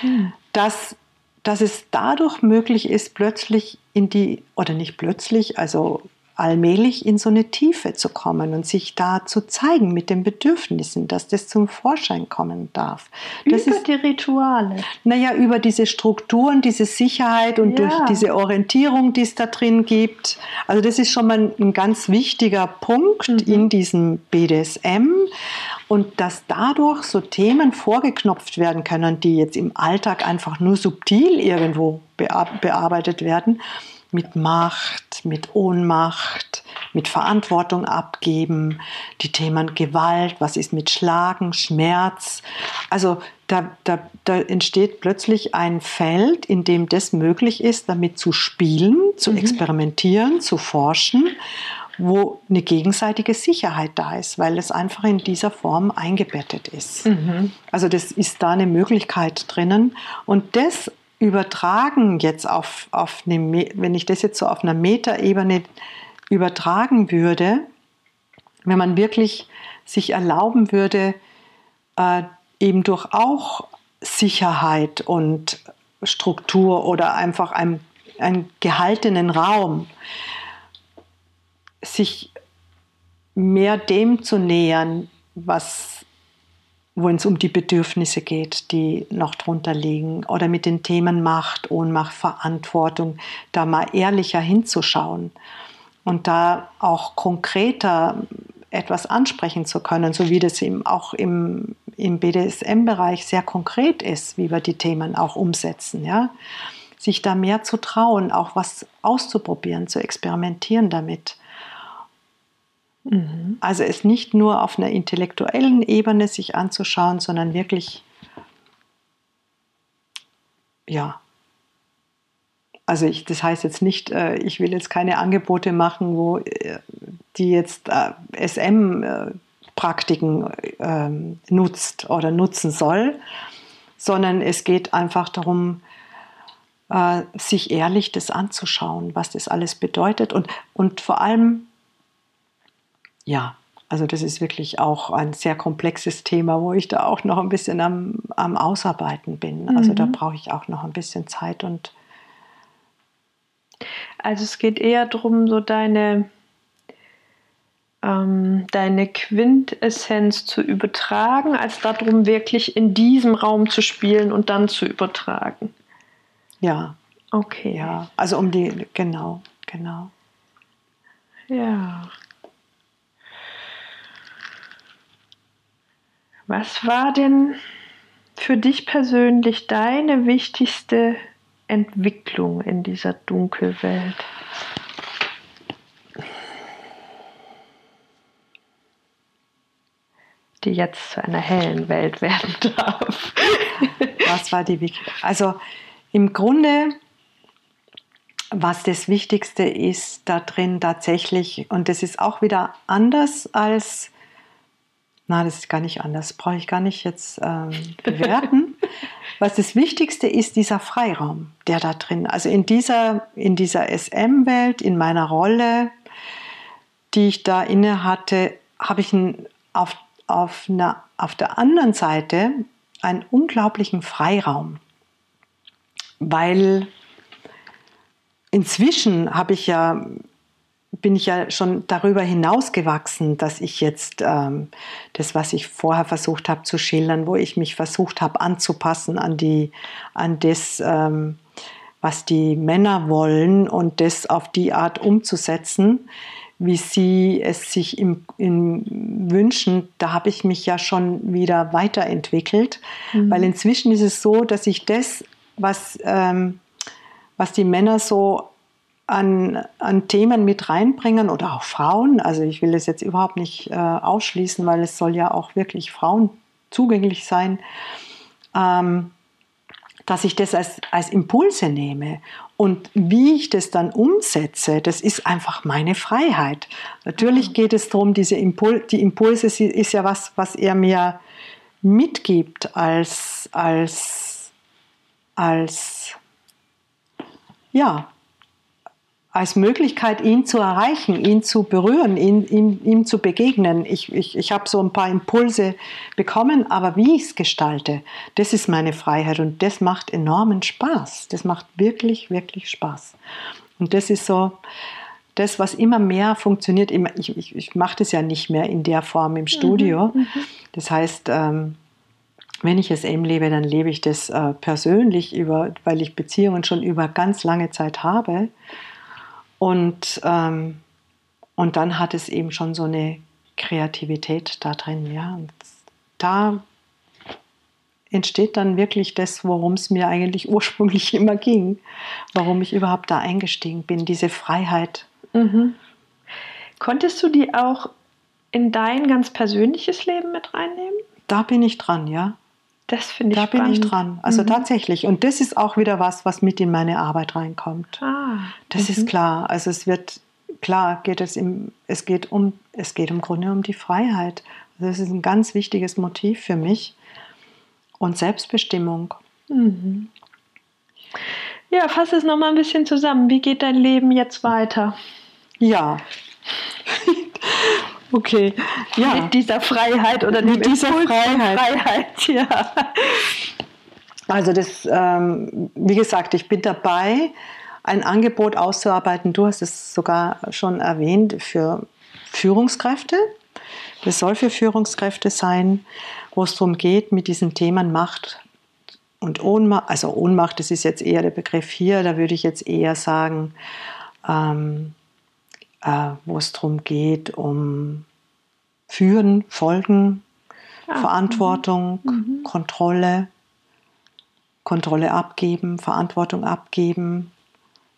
B: hm. dass, dass es dadurch möglich ist, plötzlich in die, oder nicht plötzlich, also allmählich in so eine Tiefe zu kommen und sich da zu zeigen mit den Bedürfnissen, dass das zum Vorschein kommen darf.
A: Das über ist, die Rituale.
B: Naja, über diese Strukturen, diese Sicherheit und ja. durch diese Orientierung, die es da drin gibt. Also das ist schon mal ein ganz wichtiger Punkt mhm. in diesem BDSM. Und dass dadurch so Themen vorgeknopft werden können, die jetzt im Alltag einfach nur subtil irgendwo bearbeitet werden mit Macht, mit Ohnmacht, mit Verantwortung abgeben, die Themen Gewalt, was ist mit Schlagen, Schmerz. Also da, da, da entsteht plötzlich ein Feld, in dem das möglich ist, damit zu spielen, zu mhm. experimentieren, zu forschen, wo eine gegenseitige Sicherheit da ist, weil es einfach in dieser Form eingebettet ist. Mhm. Also das ist da eine Möglichkeit drinnen und das übertragen jetzt auf, auf eine, wenn ich das jetzt so auf einer Metaebene übertragen würde, wenn man wirklich sich erlauben würde, äh, eben durch auch Sicherheit und Struktur oder einfach einen, einen gehaltenen Raum, sich mehr dem zu nähern, was wo es um die Bedürfnisse geht, die noch drunter liegen, oder mit den Themen Macht, Ohnmacht, Verantwortung, da mal ehrlicher hinzuschauen und da auch konkreter etwas ansprechen zu können, so wie das eben auch im, im BDSM-Bereich sehr konkret ist, wie wir die Themen auch umsetzen. Ja? Sich da mehr zu trauen, auch was auszuprobieren, zu experimentieren damit. Mhm. Also es nicht nur auf einer intellektuellen Ebene sich anzuschauen, sondern wirklich, ja, also ich, das heißt jetzt nicht, äh, ich will jetzt keine Angebote machen, wo äh, die jetzt äh, SM-Praktiken ähm, nutzt oder nutzen soll, sondern es geht einfach darum, sich ehrlich das anzuschauen, was das alles bedeutet und, und vor allem ja, also das ist wirklich auch ein sehr komplexes Thema, wo ich da auch noch ein bisschen am, am Ausarbeiten bin. Also mhm. da brauche ich auch noch ein bisschen Zeit und
A: also es geht eher darum, so deine, ähm, deine Quintessenz zu übertragen, als darum, wirklich in diesem Raum zu spielen und dann zu übertragen.
B: Ja.
A: Okay.
B: Ja, also um die, genau, genau.
A: Ja. Was war denn für dich persönlich deine wichtigste Entwicklung in dieser Dunkelwelt? Die jetzt zu einer hellen Welt *laughs* werden darf.
B: Was war die Also im Grunde, was das Wichtigste ist da drin tatsächlich, und das ist auch wieder anders als na, das ist gar nicht anders, brauche ich gar nicht jetzt ähm, *laughs* bewerten. Was das Wichtigste ist, dieser Freiraum, der da drin, also in dieser, in dieser SM-Welt, in meiner Rolle, die ich da inne hatte, habe ich ein, auf, auf, einer, auf der anderen Seite einen unglaublichen Freiraum, weil inzwischen habe ich ja bin ich ja schon darüber hinausgewachsen, dass ich jetzt ähm, das, was ich vorher versucht habe zu schildern, wo ich mich versucht habe anzupassen an, die, an das, ähm, was die Männer wollen und das auf die Art umzusetzen, wie sie es sich im, im wünschen, da habe ich mich ja schon wieder weiterentwickelt, mhm. weil inzwischen ist es so, dass ich das, was, ähm, was die Männer so an, an Themen mit reinbringen oder auch Frauen. Also ich will es jetzt überhaupt nicht äh, ausschließen, weil es soll ja auch wirklich Frauen zugänglich sein, ähm, dass ich das als, als Impulse nehme. Und wie ich das dann umsetze, das ist einfach meine Freiheit. Natürlich geht es darum, diese Impul die Impulse ist ja was, was er mir mitgibt als, als, als ja, als Möglichkeit, ihn zu erreichen, ihn zu berühren, ihn, ihm, ihm zu begegnen. Ich, ich, ich habe so ein paar Impulse bekommen, aber wie ich es gestalte, das ist meine Freiheit und das macht enormen Spaß. Das macht wirklich, wirklich Spaß. Und das ist so das, was immer mehr funktioniert. Ich, ich, ich mache das ja nicht mehr in der Form im Studio. Mhm, mhm. das heißt, ähm, wenn ich es eben lebe, dann lebe ich das äh, persönlich, über, weil ich Beziehungen schon über ganz lange Zeit habe. Und, ähm, und dann hat es eben schon so eine Kreativität da drin. Ja? Und da entsteht dann wirklich das, worum es mir eigentlich *laughs* ursprünglich immer ging, warum ich überhaupt da eingestiegen bin, diese Freiheit.
A: Mhm. Konntest du die auch in dein ganz persönliches Leben mit reinnehmen?
B: Da bin ich dran, ja.
A: Das finde ich
B: Da spannend. bin ich dran. Also mhm. tatsächlich. Und das ist auch wieder was, was mit in meine Arbeit reinkommt.
A: Ah.
B: Das mhm. ist klar. Also es wird, klar geht es im, es geht um, es geht im Grunde um die Freiheit. Also das ist ein ganz wichtiges Motiv für mich. Und Selbstbestimmung.
A: Mhm. Ja, fass es nochmal ein bisschen zusammen. Wie geht dein Leben jetzt weiter?
B: Ja. *laughs* Okay,
A: ja. Mit dieser Freiheit oder
B: mit dieser Freiheit.
A: Freiheit. Ja.
B: Also das, ähm, wie gesagt, ich bin dabei, ein Angebot auszuarbeiten. Du hast es sogar schon erwähnt für Führungskräfte. Das soll für Führungskräfte sein, wo es darum geht, mit diesen Themen Macht und Ohnmacht, also Ohnmacht, das ist jetzt eher der Begriff hier, da würde ich jetzt eher sagen, ähm, äh, wo es darum geht, um Führen, Folgen, ah, Verantwortung, mhm. mhm. Kontrolle, Kontrolle abgeben, Verantwortung abgeben,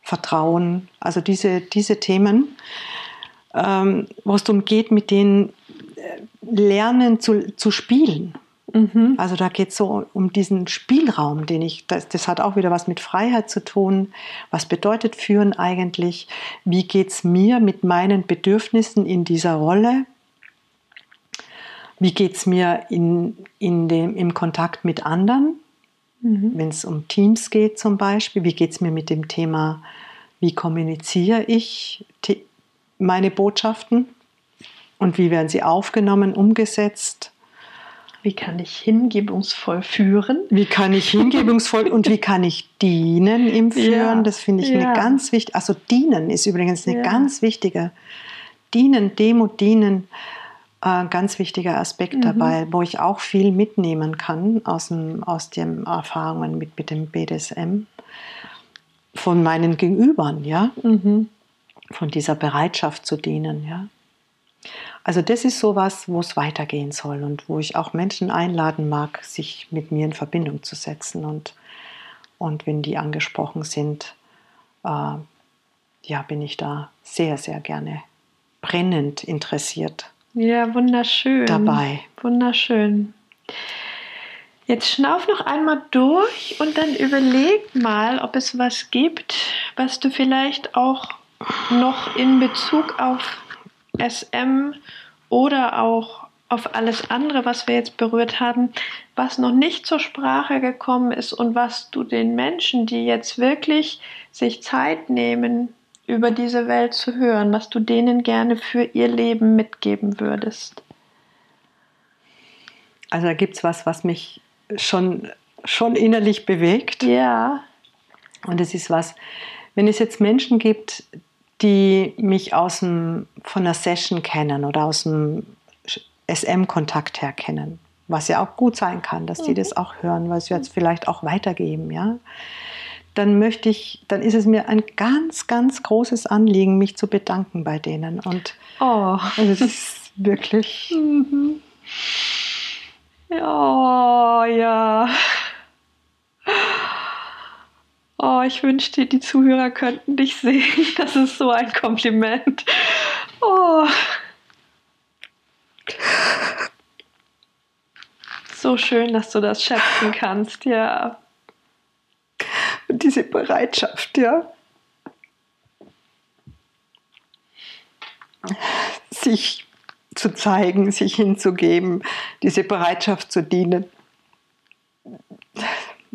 B: Vertrauen, also diese, diese Themen. ähm, wo es darum geht, mit denen äh, lernen zu, zu spielen. Mhm. Also da geht es so um diesen Spielraum, den ich, das, das, hat auch wieder was mit Freiheit zu tun. Was bedeutet Führen eigentlich? Wie geht es mir mit meinen Bedürfnissen in dieser Rolle? Wie geht es mir in, in dem, im Kontakt mit anderen? Mhm. Wenn es um Teams geht zum Beispiel, wie geht es mir mit dem Thema, wie kommuniziere ich meine Botschaften und wie werden sie aufgenommen, umgesetzt?
A: Wie kann ich hingebungsvoll führen?
B: Wie kann ich hingebungsvoll und wie kann ich dienen im *laughs* Führen? Ja, das finde ich ja. eine ganz wichtige, also dienen ist übrigens eine ja. ganz wichtige, dienen, Demut, dienen, äh, ganz wichtiger Aspekt mhm. dabei, wo ich auch viel mitnehmen kann aus, dem, aus den Erfahrungen mit, mit dem BDSM von meinen Gegenübern, ja, mhm. von dieser Bereitschaft zu dienen, ja. Also das ist sowas, wo es weitergehen soll und wo ich auch Menschen einladen mag, sich mit mir in Verbindung zu setzen und, und wenn die angesprochen sind, äh, ja, bin ich da sehr, sehr gerne brennend interessiert.
A: Ja, wunderschön.
B: Dabei.
A: Wunderschön. Jetzt schnauf noch einmal durch und dann überleg mal, ob es was gibt, was du vielleicht auch noch in Bezug auf SM oder auch auf alles andere, was wir jetzt berührt haben, was noch nicht zur Sprache gekommen ist und was du den Menschen, die jetzt wirklich sich Zeit nehmen, über diese Welt zu hören, was du denen gerne für ihr Leben mitgeben würdest.
B: Also da gibt es was, was mich schon, schon innerlich bewegt.
A: Ja.
B: Und es ist was, wenn es jetzt Menschen gibt, die mich aus dem, von einer Session kennen oder aus dem SM-Kontakt her kennen, was ja auch gut sein kann, dass die mhm. das auch hören, weil sie jetzt vielleicht auch weitergeben, ja, dann möchte ich, dann ist es mir ein ganz, ganz großes Anliegen, mich zu bedanken bei denen. Und
A: oh.
B: also es ist wirklich. *laughs* Mhm.
A: Ja, ja. Oh, ich wünschte, die Zuhörer könnten dich sehen. *laughs* Das ist so ein Kompliment. Oh. So schön, dass du das schätzen kannst, ja.
B: Diese Bereitschaft, ja. Sich zu zeigen, sich hinzugeben, diese Bereitschaft zu dienen,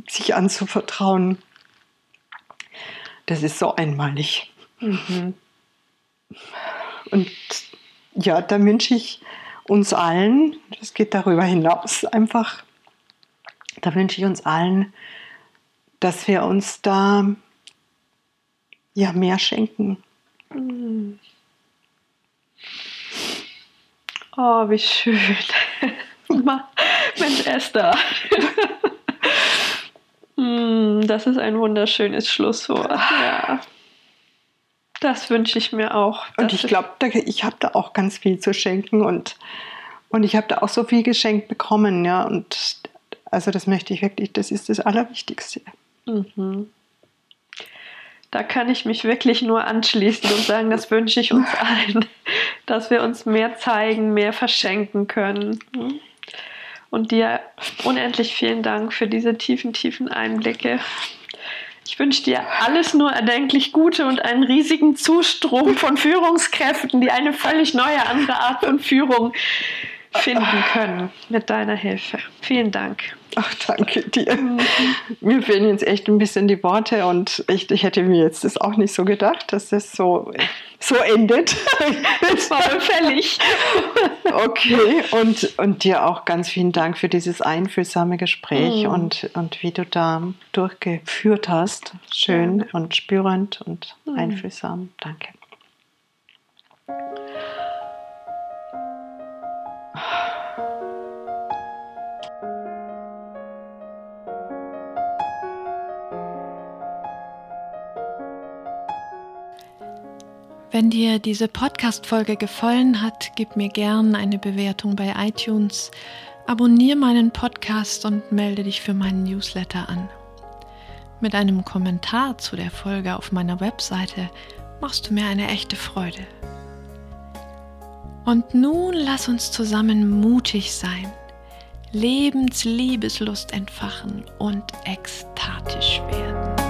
B: sich anzuvertrauen. Das ist so einmalig. Mhm. Und ja, da wünsche ich uns allen, das geht darüber hinaus einfach, da wünsche ich uns allen, dass wir uns da ja mehr schenken. Mhm.
A: Oh, wie schön. *laughs* Mensch, Esther. *laughs* Hm, das ist ein wunderschönes Schlusswort. Ja. Das wünsche ich mir auch.
B: Und ich glaube, ich habe da auch ganz viel zu schenken und, und ich habe da auch so viel geschenkt bekommen. Ja. Und also das möchte ich wirklich, das ist das Allerwichtigste. Mhm.
A: Da kann ich mich wirklich nur anschließen und sagen, das wünsche ich uns *laughs* allen, dass wir uns mehr zeigen, mehr verschenken können. Und dir unendlich vielen Dank für diese tiefen, tiefen Einblicke. Ich wünsche dir alles nur erdenklich Gute und einen riesigen Zustrom von Führungskräften, die eine völlig neue andere Art von Führung finden können mit deiner Hilfe. Vielen Dank.
B: Ach, danke dir. Mhm. Mir fehlen jetzt echt ein bisschen die Worte und echt, ich hätte mir jetzt das auch nicht so gedacht, dass das so, so endet.
A: Das war fällig.
B: Okay, und, und dir auch ganz vielen Dank für dieses einfühlsame Gespräch mhm. und, und wie du da durchgeführt hast. Schön ja. und spürend und mhm. einfühlsam. Danke.
A: Wenn dir diese Podcast-Folge gefallen hat, gib mir gern eine Bewertung bei iTunes, abonniere meinen Podcast und melde dich für meinen Newsletter an. Mit einem Kommentar zu der Folge auf meiner Webseite machst du mir eine echte Freude. Und nun lass uns zusammen mutig sein, Lebensliebeslust entfachen und ekstatisch werden.